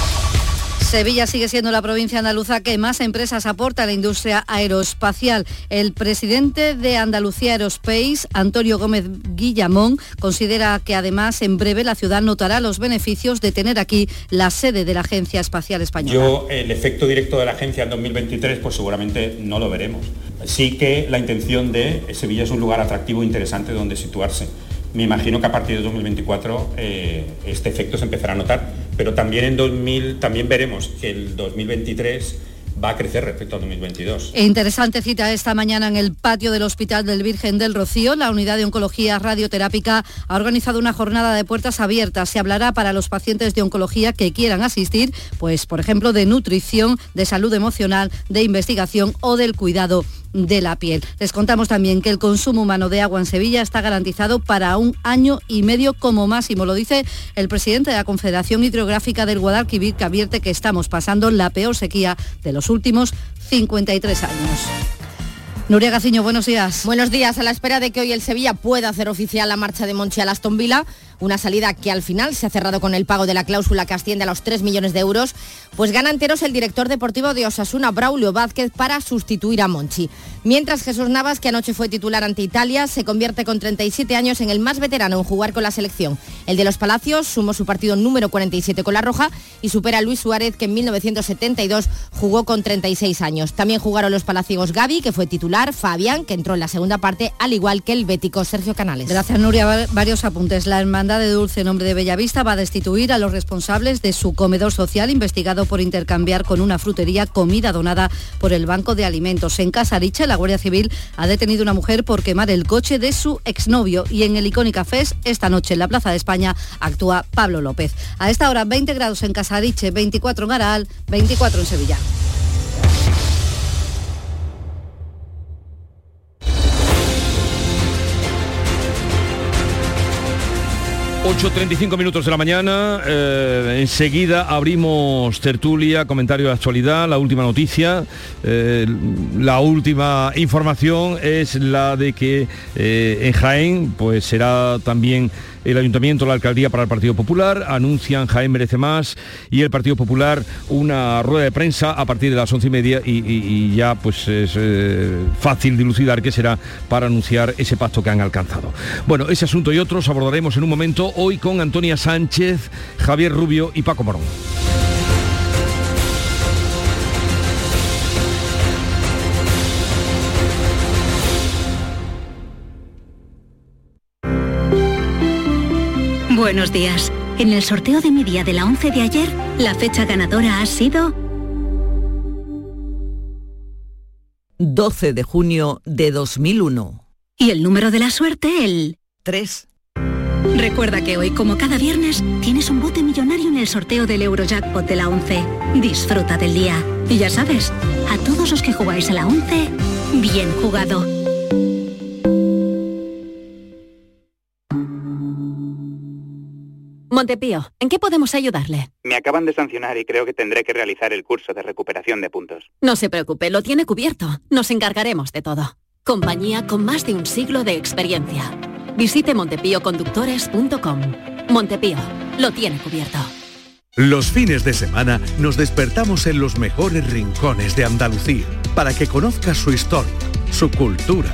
Sevilla sigue siendo la provincia andaluza que más empresas aporta a la industria aeroespacial. El presidente de Andalucía Aerospace, Antonio Gómez Guillamón, considera que además en breve la ciudad notará los beneficios de tener aquí la sede de la Agencia Espacial Española. Yo el efecto directo de la agencia en 2023 pues seguramente no lo veremos. Sí que la intención de Sevilla es un lugar atractivo e interesante donde situarse. Me imagino que a partir de 2024 eh, este efecto se empezará a notar, pero también en 2000 también veremos que el 2023 va a crecer respecto a 2022. E interesante cita esta mañana en el patio del Hospital del Virgen del Rocío. La unidad de oncología radioterápica ha organizado una jornada de puertas abiertas. Se hablará para los pacientes de oncología que quieran asistir, pues por ejemplo de nutrición, de salud emocional, de investigación o del cuidado de la piel. Les contamos también que el consumo humano de agua en Sevilla está garantizado para un año y medio como máximo. Lo dice el presidente de la Confederación Hidrográfica del Guadalquivir, que advierte que estamos pasando la peor sequía de los últimos 53 años. Nuria Gaciño, buenos días. Buenos días. A la espera de que hoy el Sevilla pueda hacer oficial la marcha de Monchi a Aston una salida que al final se ha cerrado con el pago de la cláusula que asciende a los 3 millones de euros, pues gana enteros el director deportivo de Osasuna, Braulio Vázquez, para sustituir a Monchi. Mientras Jesús Navas, que anoche fue titular ante Italia, se convierte con 37 años en el más veterano en jugar con la selección. El de los Palacios sumó su partido número 47 con la Roja y supera a Luis Suárez, que en 1972 jugó con 36 años. También jugaron los palaciegos Gaby, que fue titular, Fabián, que entró en la segunda parte, al igual que el bético Sergio Canales. Gracias, Nuria. Varios apuntes. La de Dulce Nombre de Bellavista va a destituir a los responsables de su comedor social investigado por intercambiar con una frutería comida donada por el Banco de Alimentos. En Casariche, la Guardia Civil ha detenido una mujer por quemar el coche de su exnovio y en el Icónica Fest, esta noche en la Plaza de España, actúa Pablo López. A esta hora 20 grados en Casariche, 24 en Garal, 24 en Sevilla. 8.35 minutos de la mañana, eh, enseguida abrimos tertulia, comentario de actualidad, la última noticia, eh, la última información es la de que eh, en Jaén pues será también el Ayuntamiento, la Alcaldía para el Partido Popular, anuncian Jaén merece más y el Partido Popular una rueda de prensa a partir de las once y media y, ya pues es eh, fácil dilucidar qué será para anunciar ese pacto que han alcanzado. Bueno, ese asunto y otros abordaremos en un momento hoy con Antonia Sánchez, Javier Rubio y Paco Morón. Buenos días. En el sorteo de mi día de la 11 de ayer, la fecha ganadora ha sido 12 de junio de 2001. Y el número de la suerte, el 3. Recuerda que hoy, como cada viernes, tienes un bote millonario en el sorteo del Eurojackpot de la 11. Disfruta del día. Y ya sabes, a todos los que jugáis a la 11, bien jugado. Montepío, ¿en qué podemos ayudarle? Me acaban de sancionar y creo que tendré que realizar el curso de recuperación de puntos. No se preocupe, lo tiene cubierto. Nos encargaremos de todo. Compañía con más de un siglo de experiencia. Visite montepíoconductores.com. Montepío, lo tiene cubierto. Los fines de semana nos despertamos en los mejores rincones de Andalucía para que conozcas su historia, su cultura,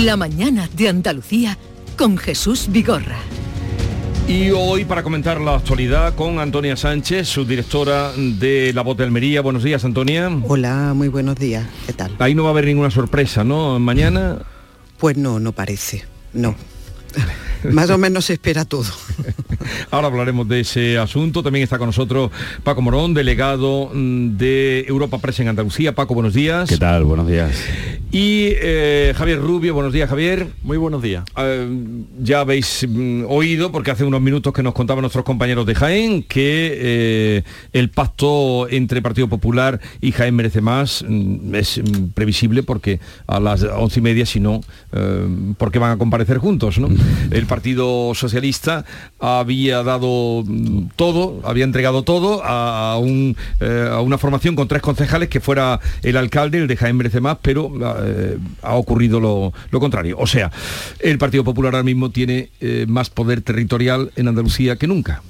La mañana de Andalucía con Jesús Vigorra. Y hoy para comentar la actualidad con Antonia Sánchez, su directora de La Voz de Almería. Buenos días, Antonia. Hola, muy buenos días. ¿Qué tal? Ahí no va a haber ninguna sorpresa, ¿no? Mañana. Pues no, no parece. No. Más o menos se espera todo. Ahora hablaremos de ese asunto. También está con nosotros Paco Morón, delegado mm, de Europa Press en Andalucía. Paco, buenos días. ¿Qué tal? Buenos días. Y eh, Javier Rubio, buenos días, Javier. Muy buenos días. Eh, ya habéis mm, oído, porque hace unos minutos que nos contaban nuestros compañeros de Jaén, que eh, el pacto entre Partido Popular y Jaén merece más mm, es previsible porque a las once y media, si no, porque van a comparecer juntos, ¿no? El Partido Socialista había dado mm, todo, había entregado todo a, eh, a una formación con tres concejales que fuera el alcalde, el de Jaén Merece Más, pero eh, ha ocurrido lo, contrario. O sea, el Partido Popular ahora mismo tiene eh, más poder territorial en Andalucía que nunca.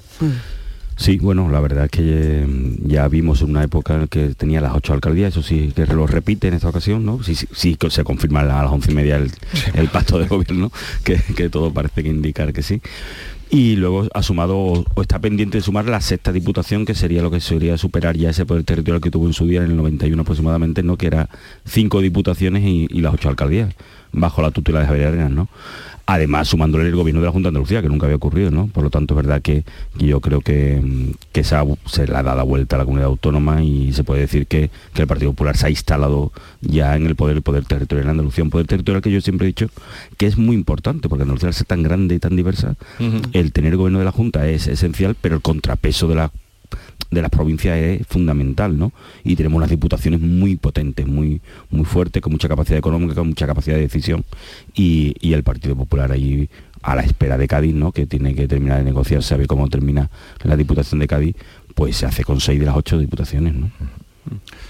Sí, bueno, la verdad es que ya vimos una época en la que tenía las ocho alcaldías, eso sí que lo repite en esta ocasión, ¿no? Sí, sí, se confirma a las once y media el, pacto de gobierno, que, que todo parece que indicar que sí y luego ha sumado o, está pendiente de sumar la sexta diputación que sería lo que sería superar ya ese poder territorial que tuvo en su día en el 91 aproximadamente no que era cinco diputaciones y, las ocho alcaldías bajo la tutela de Javier Arenas no además sumándole el gobierno de la Junta de Andalucía, que nunca había ocurrido, ¿no? Por lo tanto, es verdad que, yo creo que, que se, se, le ha dado vuelta a la comunidad autónoma y se puede decir que, el Partido Popular se ha instalado ya en el poder, el poder territorial en Andalucía, un poder territorial que yo siempre he dicho que es muy importante, porque Andalucía al ser tan grande y tan diversa, el tener gobierno de la Junta es esencial, pero el contrapeso de la de las provincias es fundamental, ¿no? Y tenemos unas diputaciones muy potentes, muy, muy fuertes, con mucha capacidad económica, con mucha capacidad de decisión, y, el Partido Popular ahí a la espera de Cádiz, ¿no? que tiene que terminar de negociar, sabe cómo termina la Diputación de Cádiz, pues se hace con seis de las ocho diputaciones. ¿no?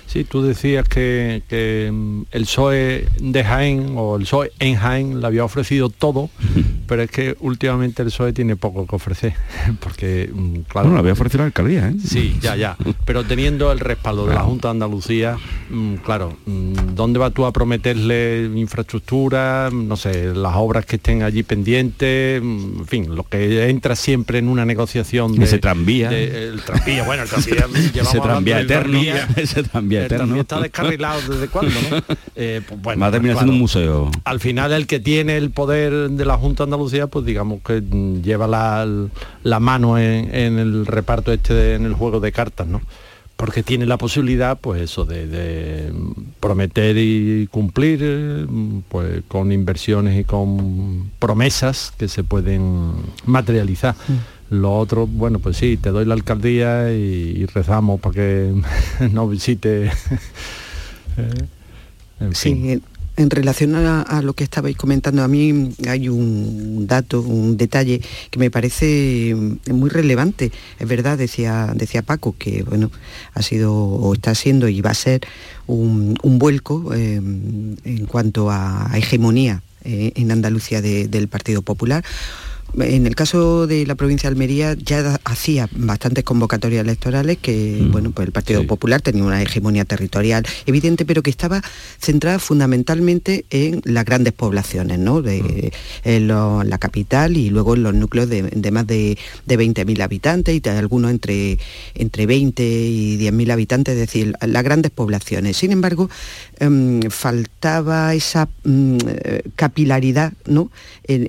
Sí, tú decías que, mm, el PSOE de Jaén o el PSOE en Jaén le había ofrecido todo, pero es que últimamente el PSOE tiene poco que ofrecer, porque mm, claro... Bueno, le había ofrecido la alcaldía, ¿eh? Sí, ya, ya, pero teniendo el respaldo de la Junta de Andalucía, mm, claro, ¿dónde vas tú a prometerle infraestructura, no sé, las obras que estén allí pendientes, en fin, lo que entra siempre en una negociación de... Ese tranvía. el tranvía, bueno, el tranvía... ese tranvía eterno, ese también está descarrilado desde cuándo, ¿no? Eh, pues bueno, Va a terminar siendo un museo. Al final el que tiene el poder de la Junta de Andalucía, pues digamos que lleva la, mano en, el reparto este, en el juego de cartas, ¿no? porque tiene la posibilidad pues eso de, prometer y cumplir pues con inversiones y con promesas que se pueden materializar mm. Lo otro, bueno, pues sí, te doy la alcaldía y, rezamos para que no visite. Eh, sí, en, relación a, lo que estabais comentando, a mí hay un dato, un detalle que me parece muy relevante. Es verdad, decía, decía Paco, que bueno, ha sido o está siendo y va a ser un, vuelco eh, en cuanto a, hegemonía eh, en Andalucía del Partido Popular en el caso de la provincia de Almería ya hacía bastantes convocatorias electorales que, mm. bueno, pues el Partido Popular tenía una hegemonía territorial evidente, pero que estaba centrada fundamentalmente en las grandes poblaciones, ¿no? De, mm. en la capital y luego en los núcleos de, más de, 20.000 habitantes y algunos entre, entre 20 y 10.000 habitantes, es decir, las grandes poblaciones. Sin embargo, em, faltaba esa mm, capilaridad ¿no? en,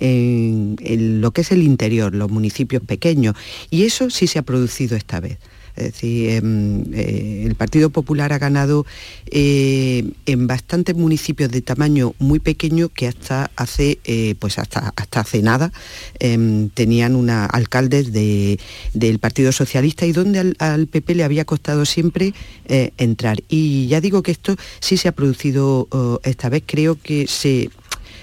en lo que es el interior, los municipios pequeños, y eso sí se ha producido esta vez. Es decir, em, eh, el Partido Popular ha ganado eh, en bastantes municipios de tamaño muy pequeño que hasta hace, eh, pues hasta, hasta hace nada em, tenían una alcaldes del Partido Socialista y donde al, PP le había costado siempre entrar. Y ya digo que esto sí se ha producido oh, esta vez, creo que se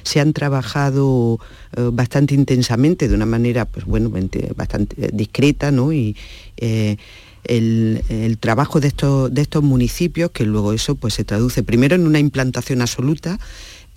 se han trabajado eh, bastante intensamente, de una manera, pues bueno, bastante discreta, ¿no? Y, eh, el, trabajo de estos, de estos municipios, que luego eso pues, se traduce primero en una implantación absoluta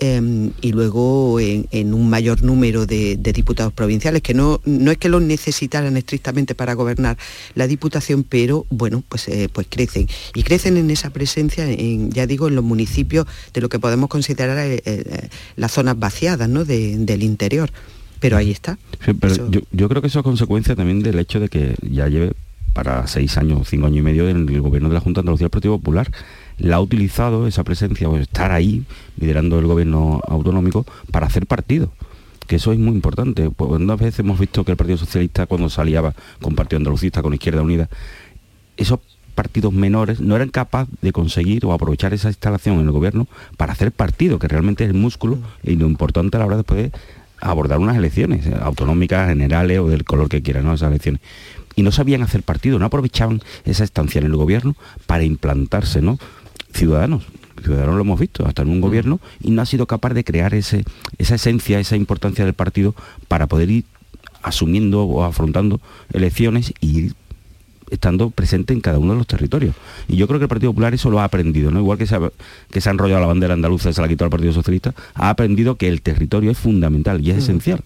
Em, y luego en, un mayor número de, diputados provinciales, que no, no es que los necesitaran estrictamente para gobernar la Diputación, pero bueno, pues, eh, pues crecen. Y crecen en esa presencia, en, ya digo, en los municipios de lo que podemos considerar eh, eh, las zonas vaciadas ¿no? del interior. Pero ahí está. pero yo, creo que eso es consecuencia también del hecho de que ya lleve para seis años, cinco años y medio en el gobierno de la Junta de Andalucía del Partido Popular la ha utilizado esa presencia, o estar ahí, liderando el gobierno autonómico, para hacer partido que eso es muy importante. Pues una veces hemos visto que el Partido Socialista cuando salía con Partido Andalucista, con Izquierda Unida, esos partidos menores no eran capaces de conseguir o aprovechar esa instalación en el gobierno para hacer partido, que realmente es el músculo y lo importante a la hora de poder abordar unas elecciones eh, autonómicas, generales o del color que quieran, ¿no? esas elecciones y no sabían hacer partido, no aprovechaban esa estancia en el gobierno para implantarse, ¿no? Ciudadanos. Ciudadanos lo hemos visto, hasta en un mm. gobierno, y no ha sido capaz de crear ese, esa esencia, esa importancia del partido para poder ir asumiendo o afrontando elecciones y ir estando presente en cada uno de los territorios. Y yo creo que el Partido Popular eso lo ha aprendido, ¿no? Igual que se ha, que se ha enrollado la bandera andaluza y se la ha quitado al Partido Socialista, ha aprendido que el territorio es fundamental y es mm. esencial.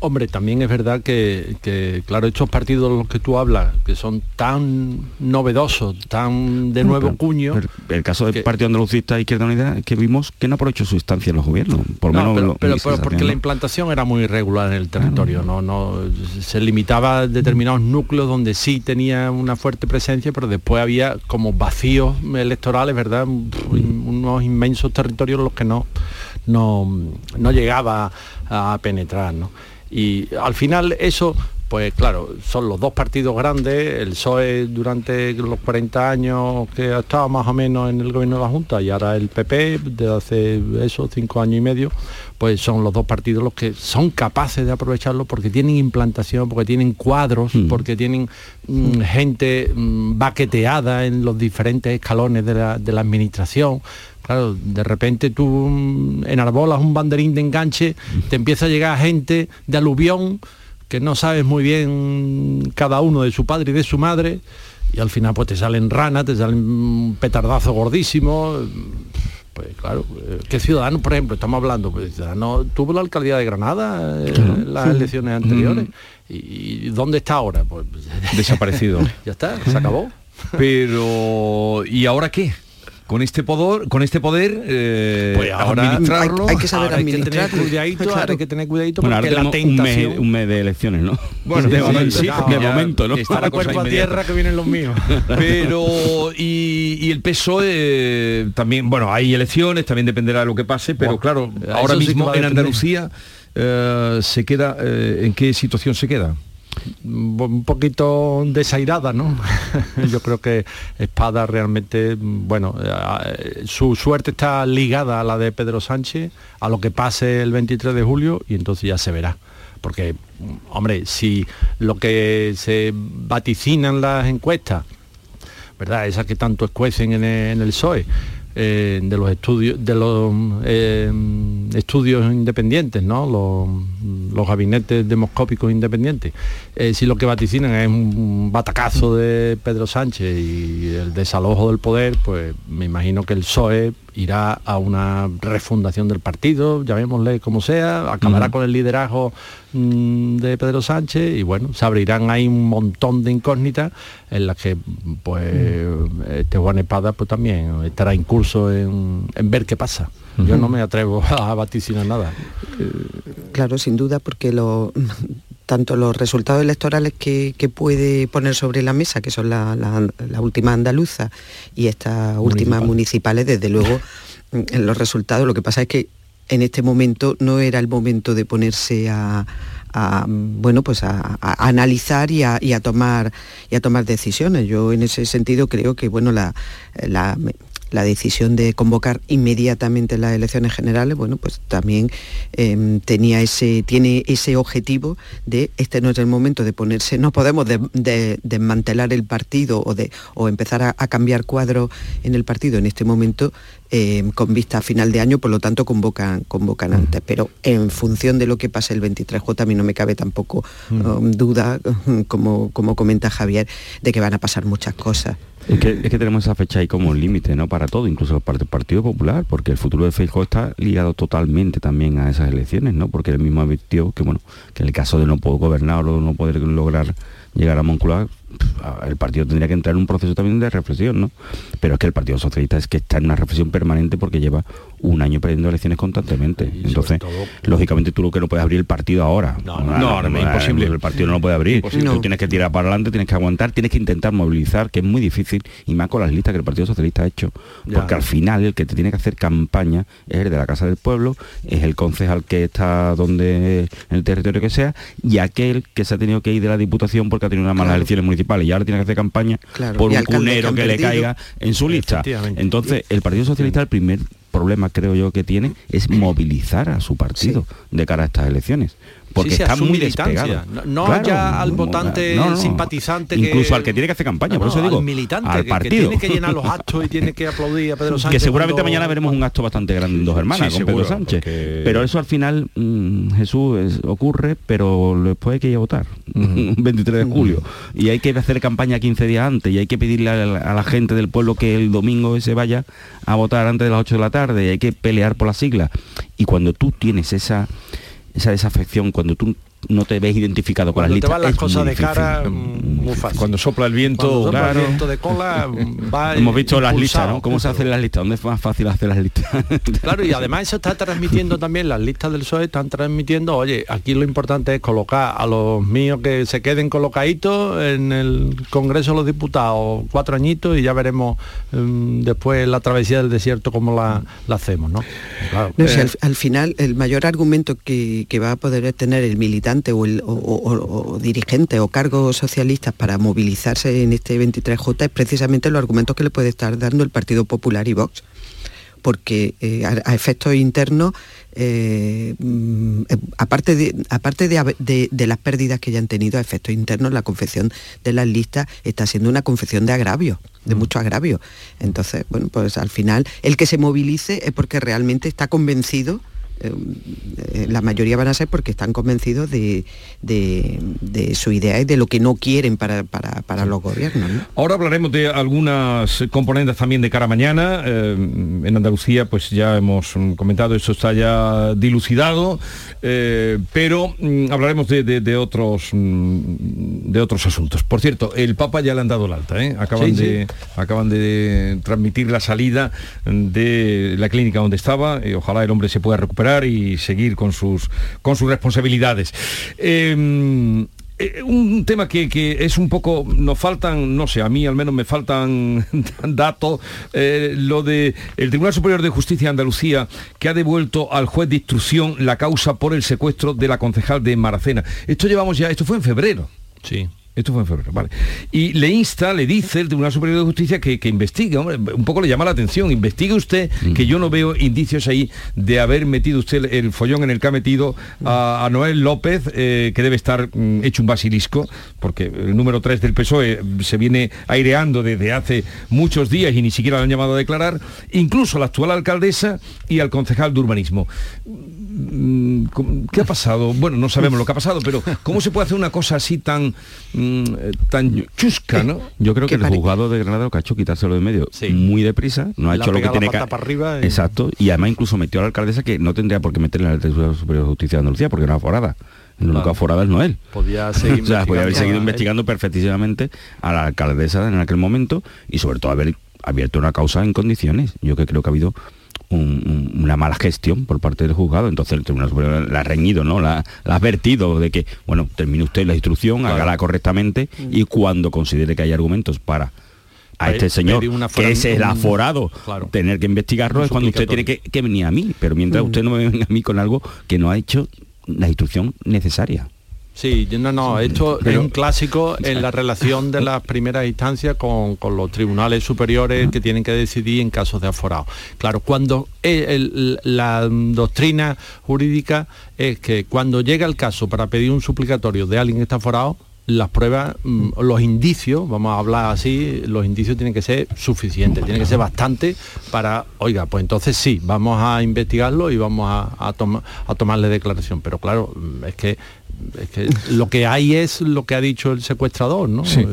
Hombre, también es verdad que, claro, estos partidos de los que tú hablas, que son tan novedosos, tan de nuevo cuño... el caso del Partido Andalucista Izquierda Unida que vimos que no aprovechó su instancia en los gobiernos, por no, menos... Pero, porque la implantación era muy irregular en el territorio, ¿no? no Se limitaba a determinados núcleos donde sí tenía una fuerte presencia, pero después había como vacíos electorales, ¿verdad? Unos inmensos territorios en los que no, no, no llegaba a penetrar. ¿no? Y al final eso pues claro, son los dos partidos grandes, el PSOE durante los 40 años que ha estado más o menos en el gobierno de la Junta y ahora el PP de hace esos cinco años y medio, pues son los dos partidos los que son capaces de aprovecharlo porque tienen implantación, porque tienen cuadros, mm. porque tienen mm, gente mm, baqueteada en los diferentes escalones de la, de la administración, Claro, de repente tú enarbolas un banderín de enganche, te empieza a llegar gente de aluvión que no sabes muy bien cada uno de su padre y de su madre, y al final pues te salen ranas, te salen un petardazo gordísimo. Pues claro, ¿qué ciudadano, por ejemplo, estamos hablando? Pues ciudadano tuvo la alcaldía de Granada en las elecciones anteriores. ¿Y dónde está ahora? Pues desaparecido. ya está, se acabó. Pero ¿y ahora qué? Con este poder, con este poder eh, pues ahora administrarlo. Hay, que saber administrarlo. Hay que tener cuidadito, hay que tener cuidadito bueno, porque la tentación... un, mes, de elecciones, ¿no? Bueno, de, momento, sí, de momento, ¿no? Está cuerpo a tierra que vienen los míos. Pero y, el PSOE también, bueno, hay elecciones, también dependerá de lo que pase, pero claro, ahora mismo en Andalucía eh, se queda, eh, ¿en qué situación se queda? Un poquito desairada, ¿no? Yo creo que Espada realmente, bueno, eh, su suerte está ligada a la de Pedro Sánchez, a lo que pase el 23 de julio y entonces ya se verá. Porque, hombre, si lo que se vaticinan las encuestas, ¿verdad? Esas que tanto escuecen en el, PSOE, eh, de los estudios de los eh, estudios independientes, ¿no? los, gabinetes demoscópicos independientes. Eh, si lo que vaticinan es un batacazo de Pedro Sánchez y el desalojo del poder, pues me imagino que el PSOE irá a una refundación del partido, llamémosle como sea, acabará con el liderazgo mm, de Pedro Sánchez y bueno, se abrirán ahí un montón de incógnitas en las que pues este Juan Espada pues también estará incurso en, en ver qué pasa. Yo no me atrevo a vaticinar nada. Claro, sin duda, porque lo, tanto los resultados electorales que, puede poner sobre la mesa, que son la, última andaluza y estas últimas municipales, desde luego en los resultados, lo que pasa es que en este momento no era el momento de ponerse a, bueno pues a, analizar y a, tomar y a tomar decisiones. Yo en ese sentido creo que bueno la, la decisión de convocar inmediatamente las elecciones generales, bueno, pues también em, tenía ese, tiene ese objetivo de este no es el momento de ponerse, no podemos desmantelar el partido o, de, o empezar a, cambiar cuadros en el partido en este momento em, con vista a final de año, por lo tanto convocan, convocan antes. Pero en función de lo que pase el 23J, a mí no me cabe tampoco um, duda, como, como comenta Javier, de que van a pasar muchas cosas. Es que, tenemos esa fecha ahí como un límite, ¿no? Para todo, incluso para el Partido Popular, porque el futuro de Feijóo está ligado totalmente también a esas elecciones, ¿no? Porque él mismo advirtió que, bueno, que en el caso de no poder gobernar o no poder lograr llegar a Moncloa, el partido tendría que entrar en un proceso también de reflexión, ¿no? Pero es que el Partido Socialista es que está en una reflexión permanente porque lleva un año perdiendo elecciones constantemente. Entonces, lógicamente tú lo que no puedes abrir el partido ahora. No, no, es imposible. El partido no lo puede abrir. Tú tienes que tirar para adelante, tienes que aguantar, tienes que intentar movilizar, que es muy difícil, y más con las listas que el Partido Socialista ha hecho. Porque al final el que te tiene que hacer campaña es el de la Casa del Pueblo, es el concejal que está donde en el territorio que sea, y aquel que se ha tenido que ir de la Diputación porque ha tenido unas malas elecciones municipales y ahora tiene que hacer campaña por un cunero que, le caiga en su lista. Entonces, el Partido Socialista, el primer problema creo yo que tiene es movilizar a su partido de cara a estas elecciones porque está muy despegado. No, ya al votante simpatizante incluso al que tiene que hacer campaña, por eso digo, militante al partido. Que, tiene que llenar los actos y tiene que aplaudir a Pedro Sánchez. Que seguramente mañana veremos un acto bastante grande en Dos Hermanas con Pedro Sánchez. Pero eso al final, mm, Jesús, ocurre, pero después hay que ir a votar, un 23 de julio. Y hay que hacer campaña 15 días antes y hay que pedirle a la, a la gente del pueblo que el domingo se vaya a votar antes de las 8 de la tarde y hay que pelear por las siglas. Y cuando tú tienes esa esa desafección, cuando tú no te ves identificado con las Cuando te listas. van las es cosas de cara, difícil. mm, muy fácil. Cuando sopla el viento, Cuando sopla el claro. viento de cola, va Hemos visto las listas. ¿no? ¿Cómo se hacen las listas? ¿Dónde es más fácil hacer las listas? Claro, y además eso está transmitiendo también, las listas del PSOE están transmitiendo, oye, aquí lo importante es colocar a los míos que se queden colocaditos en el Congreso de los Diputados cuatro añitos y ya veremos mm, después la travesía del desierto cómo la, la hacemos, ¿no? Claro. No, si Eh, al, al final el mayor argumento que, que va a poder tener el militante o, el, o- o- o dirigente o cargo socialistas para movilizarse en este 23J es precisamente los argumentos que le puede estar dando el Partido Popular y Vox. Porque eh, a, a efectos internos, eh, mm, eh, aparte, de, aparte de, haber- de- de las pérdidas que ya han tenido a efectos internos, la confección de las listas está siendo una confección de agravio, de mucho agravio. Entonces, bueno, pues al final el que se movilice es porque realmente está convencido, eh, la mayoría van a ser porque están convencidos de, de- de su idea y de lo que no quieren para, para- para los gobiernos. ¿no? Ahora hablaremos de algunas componentes también de cara a mañana. Eh, en Andalucía, pues ya hemos comentado, eso está ya dilucidado, eh, pero mm, hablaremos de, de- otros mm, de otros asuntos. Por cierto, el Papa ya le han dado el alta, acaban, Sí, de, acaban de transmitir la salida de la clínica donde estaba. y ojalá el hombre se pueda recuperar y seguir con sus con sus responsabilidades. Eh, eh, un tema que, que es un poco, nos faltan, no sé, a mí al menos me faltan datos, eh, lo de el Tribunal Superior de Justicia de Andalucía que ha devuelto al juez de instrucción la causa por el secuestro de la concejal de Maracena. Esto llevamos ya, esto fue en febrero. Sí. Esto fue en febrero, vale. Y le insta, le dice el Tribunal Superior de Justicia que, que investigue, hombre, un poco le llama la atención, investigue usted, que yo no veo indicios ahí de haber metido usted el, follón en el que ha metido a, a Noel López, eh, que debe estar mm, hecho un basilisco, porque el número 3 del PSOE E, se viene aireando desde hace muchos días y ni siquiera lo han llamado a declarar, incluso a la actual alcaldesa y al concejal de urbanismo. Mm, ¿cómo- ¿Qué ha pasado? Bueno, no sabemos lo que ha pasado, pero ¿cómo se puede hacer una cosa así tan, mm, eh, tan chusca, no? Yo creo que el juzgado de Granada lo que ha hecho quitárselo de medio muy deprisa, no ha hecho lo que la tiene que para arriba y- Exacto, y además incluso metió a la alcaldesa que no tendría por qué meterle al Tribunal Superior de Justicia de Andalucía porque no es aforada. El único Claro. aforada es Noel. Podía seguir o sea, podía haber seguido investigando perfectísimamente a la alcaldesa en aquel momento y sobre todo haber abierto una causa en condiciones. Yo que creo que ha habido un- un- una mala gestión por parte del juzgado, entonces el Tribunal Superior la ha reñido, ¿no? La, la ha advertido de que, bueno, termine usted la instrucción, hágala correctamente y cuando considere que hay argumentos para a este señor, una que es el aforado, claro. tener que investigarlo es cuando usted tiene que, que venir a mí, pero mientras usted no me venga a mí con algo que no ha hecho la instrucción necesaria. Sí, no, no, esto Pero- es un clásico en la relación de las primeras instancias con, con los tribunales superiores que tienen que decidir en casos de aforado. Claro, cuando el- el- la doctrina jurídica es que cuando llega el caso para pedir un suplicatorio de alguien que está aforado, las pruebas, mm, los indicios, vamos a hablar así, los indicios tienen que ser suficientes, tienen que ser bastante para, oiga, pues entonces sí, vamos a investigarlo y vamos a, a toma- a tomarle declaración. Pero claro, es que, es que lo que hay es lo que ha dicho el secuestrador, ¿no? Sí. Eh,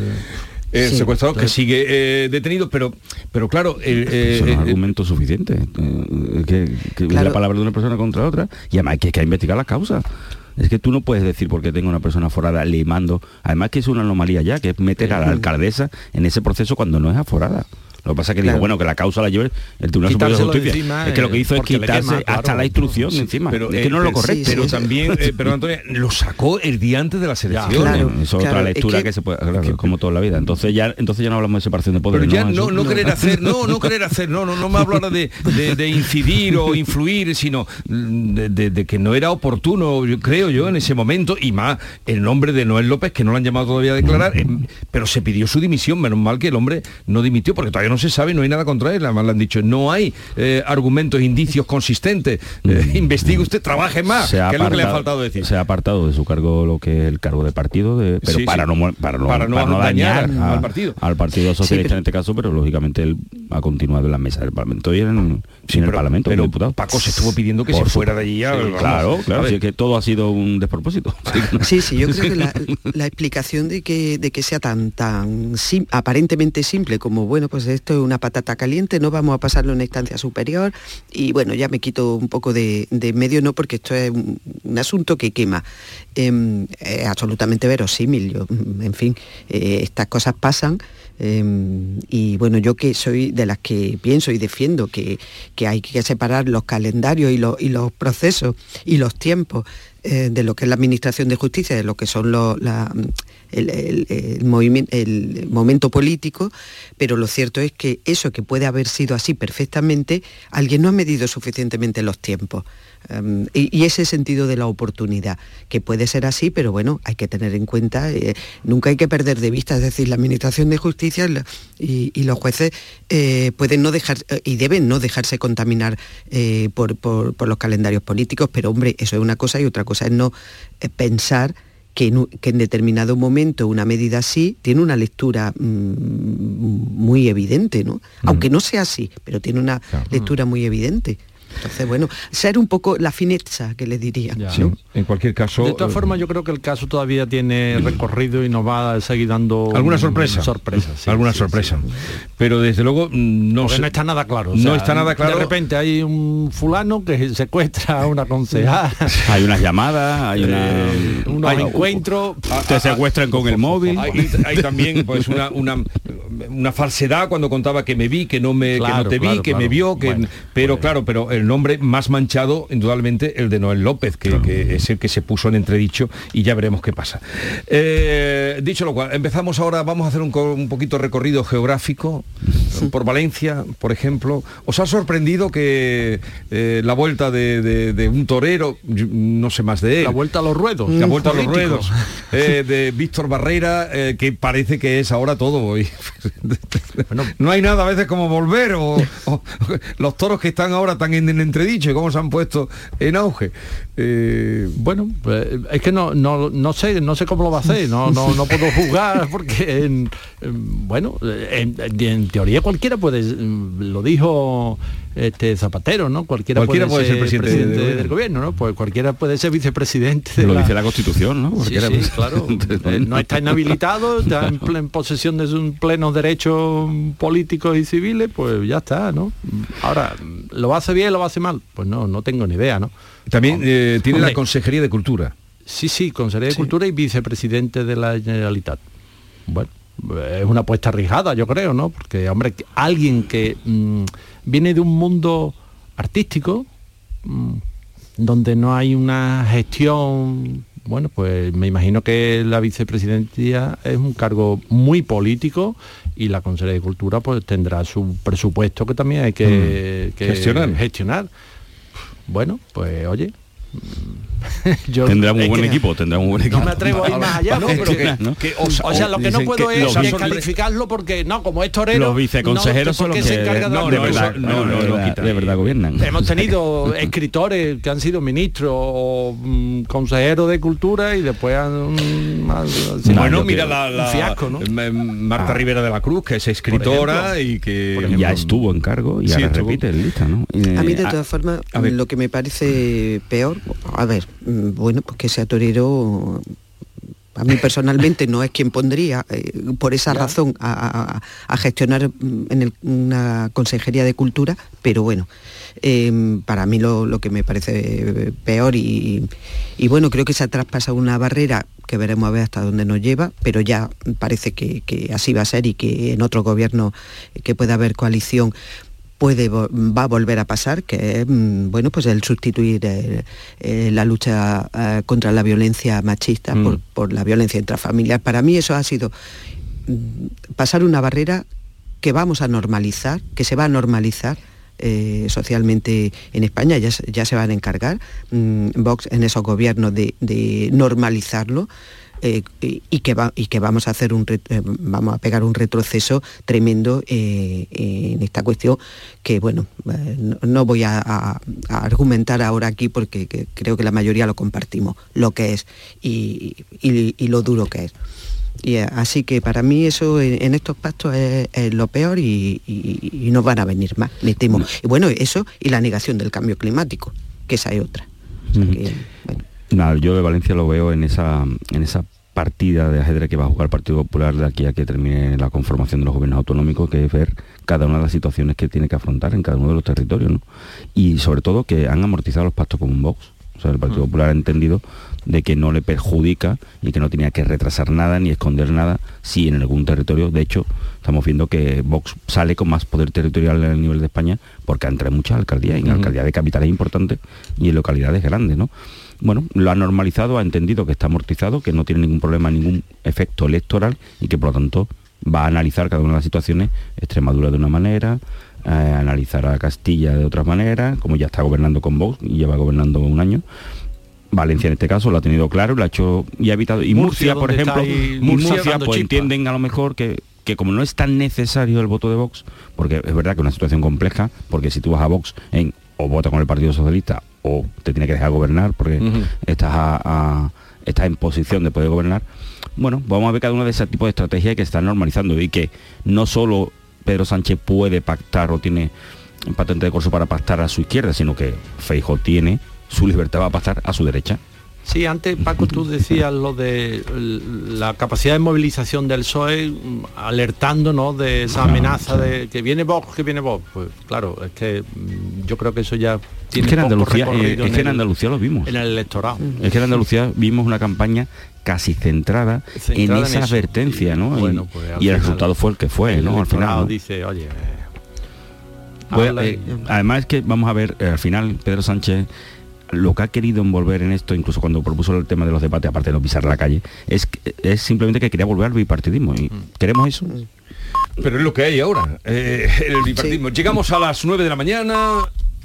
El Sí. secuestrador que sigue eh, detenido, pero, pero claro, el, eh, Eso no es eh, argumento suficiente. eh, que, que Claro. la palabra de una persona contra otra y además que hay que investigar las causas. Es que tú no puedes decir porque tengo una persona forada le mando. Además que es una anomalía ya, que es meter a la alcaldesa en ese proceso cuando no es aforada. Lo que pasa es que digo, Claro. bueno, que la causa la lleve el Tribunal Superior de Justicia. encima, es que lo que eh, hizo es quitarse quema, hasta claro. la instrucción Sí, encima. pero, es que eh, no es lo pero- correcto. Pero también, eh, pero Antonio, lo sacó el día antes de la selección. Claro, eso es otra lectura que, se puede, claro, como toda la vida. Entonces ya, entonces ya no hablamos de separación de Pero poderes. ya ¿no? no, no querer hacer, no, no querer hacer, no, no, no me hablo ahora de, de- de incidir o influir, sino de, de- de que no era oportuno, yo creo yo, en ese momento, y más el nombre de Noel López, que no lo han llamado todavía a declarar, eh, pero se pidió su dimisión, menos mal que el hombre no dimitió, porque todavía no se sabe, no hay nada contra él, además le han dicho, no hay eh, argumentos, indicios consistentes, Eh, investigue usted, trabaje más, se ha que es lo que le ha apartado- faltado decir. Se ha apartado de su cargo lo que es el cargo de partido, de- pero Sí, para, sí. No, para, no, Para no para no dañar dañar, a- al partido. al Partido Socialista pero- en este caso, pero lógicamente él ha continuado en la mesa del Parlamento y en, el Parlamento pero diputado. Paco se estuvo pidiendo que Por se fuera de allí. vamos. claro, claro, es que todo ha sido un despropósito. Sí, sí, yo creo que la, la explicación de que, de que sea tan, tan sim- aparentemente simple como, bueno, pues es esto es una patata caliente, no vamos a pasarlo en una instancia superior y bueno, ya me quito un poco de, medio, no, porque esto es un, asunto que quema. Em, es absolutamente verosímil, yo, en fin, eh, estas cosas pasan. Em, y bueno, yo que soy de las que pienso y defiendo que, hay que separar los calendarios y, y los procesos y los tiempos eh, de lo que es la Administración de Justicia, de lo que son el, el momento político, pero lo cierto es que eso que puede haber sido así perfectamente, alguien no ha medido suficientemente los tiempos. Em, y, ese sentido de la oportunidad, que puede ser así, pero bueno, hay que tener en cuenta, eh, nunca hay que perder de vista, es decir, la Administración de Justicia y, los jueces eh, pueden no dejar eh, y deben no dejarse contaminar por, los calendarios políticos, pero hombre, eso es una cosa y otra cosa es no pensar que en, determinado momento una medida así tiene una lectura mm, muy evidente, ¿no? Mm. Aunque no sea así, pero tiene una lectura muy evidente. Entonces, bueno, ser un poco la fineza que le diría. en cualquier caso... De todas eh, formas, yo creo que el caso todavía tiene recorrido y nos va a seguir dando... Alguna sorpresa. Sorpresas, Alguna sorpresa. Pero desde luego no, no está nada claro. no está nada claro. De repente hay un fulano que secuestra a una concejal. hay unas llamadas, hay una, eh, unos encuentros. Te secuestran con el móvil. Hay, también pues una, una, falsedad cuando contaba que me vi, que no me que no te vi, que me vio, que pero claro, pero el nombre más manchado, indudablemente, el de Noel López, que, es el que se puso en entredicho y ya veremos qué pasa. Eh, dicho lo cual, empezamos ahora, vamos a hacer un, poquito recorrido geográfico por Valencia, por ejemplo. ¿Os ha sorprendido que eh, la vuelta de, un torero, no sé más de él? La vuelta a los ruedos. La vuelta a los ruedos. Eh, de Víctor Barrera, que parece que es ahora todo. no hay nada a veces como volver o, los toros que están ahora tan en entredicho y cómo se han puesto en auge. Eh, bueno, pues, es que no, no, sé, no sé cómo lo va a hacer, no, no, no puedo jugar porque, en, bueno, en, teoría cualquiera puede, lo dijo este Zapatero, ¿no? Cualquiera, puede, ser, presidente, del gobierno, ¿no? Pues cualquiera puede ser vicepresidente. lo dice la Constitución, ¿no? Sí, claro. Eh, no está inhabilitado, está en, posesión de sus plenos derechos políticos y civiles, pues ya está, ¿no? Ahora, ¿lo hace bien, lo hace mal? Pues no, no tengo ni idea, ¿no? También eh, tiene la Consejería de Cultura. Sí, sí, Consejería de Cultura y vicepresidente de la Generalitat. Bueno, es una apuesta arriesgada, yo creo, ¿no? Porque, hombre, alguien que mm, viene de un mundo artístico, mm, donde no hay una gestión, bueno, pues me imagino que la vicepresidencia es un cargo muy político y la Consejería de Cultura pues tendrá su presupuesto que también hay que, mm. gestionar. gestionar. Bueno, pues oye, tendrá un buen equipo, tendrá un buen equipo. No me atrevo a ir más allá. o, sea, lo que no puedo es calificarlo porque, no, como es torero... Los viceconsejeros son los que... Se encargan no, de, verdad, no, no, de verdad gobiernan. Hemos tenido escritores que han sido ministros o mm, consejeros de cultura y después han... bueno, mira la, fiasco, ¿no? Marta ah. Rivera de la Cruz, que es escritora y que... ya estuvo en cargo y ahora repite el lista, ¿no? a mí, de todas formas, lo que me parece peor a ver, mm, bueno, pues que sea torero a mí personalmente no es quien pondría eh, por esa razón a, gestionar mm, en una consejería de cultura, pero bueno, em, para mí lo, que me parece peor y, bueno, creo que se ha traspasado una barrera que veremos a ver hasta dónde nos lleva, pero ya parece que, que así va a ser y que en otro gobierno que pueda haber coalición puede va a volver a pasar, que es mm, bueno, pues el sustituir eh, eh, la lucha eh, contra la violencia machista mm. por, la violencia intrafamiliar. Para mí eso ha sido mm, pasar una barrera que vamos a normalizar, que se va a normalizar. socialmente en España, ya, ya, se van a encargar Vox en esos gobiernos de, de normalizarlo, eh, y, que va, y que vamos a hacer un eh, vamos a pegar un retroceso tremendo eh, en esta cuestión que bueno no, voy a, argumentar ahora aquí porque creo que la mayoría lo compartimos lo que es y, lo duro que es. Y así que para mí eso en, estos pactos es, lo peor y, no van a venir más, me temo. Y bueno, eso y la negación del cambio climático, que esa es otra. Yo de Valencia lo veo en esa, en esa partida de ajedrez que va a jugar el Partido Popular de aquí a que termine la conformación de los gobiernos autonómicos, que es ver cada una de las situaciones que tiene que afrontar en cada uno de los territorios, ¿no? Y sobre todo que han amortizado los pactos con un Vox. O sea, el Partido mm. Popular ha entendido de que no le perjudica y que no tenía que retrasar nada ni esconder nada si en algún territorio, de hecho, estamos viendo que Vox sale con más poder territorial a nivel de España porque entra en muchas alcaldías, y en alcaldías de capitales importantes y en localidades grandes, ¿no? Bueno, lo ha normalizado, ha entendido que está amortizado, que no tiene ningún problema, ningún efecto electoral y que por lo tanto va a analizar cada una de las situaciones, Extremadura de una manera, eh, analizar a Castilla de otra manera, como ya está gobernando con Vox y lleva gobernando un año, Valencia en este caso lo ha tenido claro, lo ha hecho y ha evitado. Y Murcia, por ejemplo, Murcia, pues entienden a lo mejor que, que como no es tan necesario el voto de Vox, porque es verdad que es una situación compleja, porque si tú vas a Vox en o vota con el Partido Socialista o te tiene que dejar gobernar porque estás, a, estás en posición de poder gobernar, bueno, vamos a ver cada uno de ese tipo de estrategias que están normalizando y que no solo Pedro Sánchez puede pactar o tiene patente de curso para pactar a su izquierda, sino que Feijo tiene su libertad va a pasar a su derecha. Sí, antes Paco tú decías lo de la capacidad de movilización del PSOE alertándonos de esa amenaza de que viene Vox, que viene Vox. Pues claro, es que mm, yo creo que eso ya tiene es que en Andalucía, eh, es que en Andalucía lo vimos. En el electorado. Es que en Andalucía vimos una campaña casi centrada, en esa advertencia, ¿no? Pues y, el resultado fue el que fue, ¿no? Al final dice, oye, pues, eh, además es que vamos a ver eh, al final Pedro Sánchez lo que ha querido envolver en esto, incluso cuando propuso el tema de los debates, aparte de no pisar la calle, es, es simplemente que quería volver al bipartidismo. ¿Y mm. queremos eso? Pero es lo que hay ahora, eh, el bipartidismo. Llegamos a las 9 de la mañana,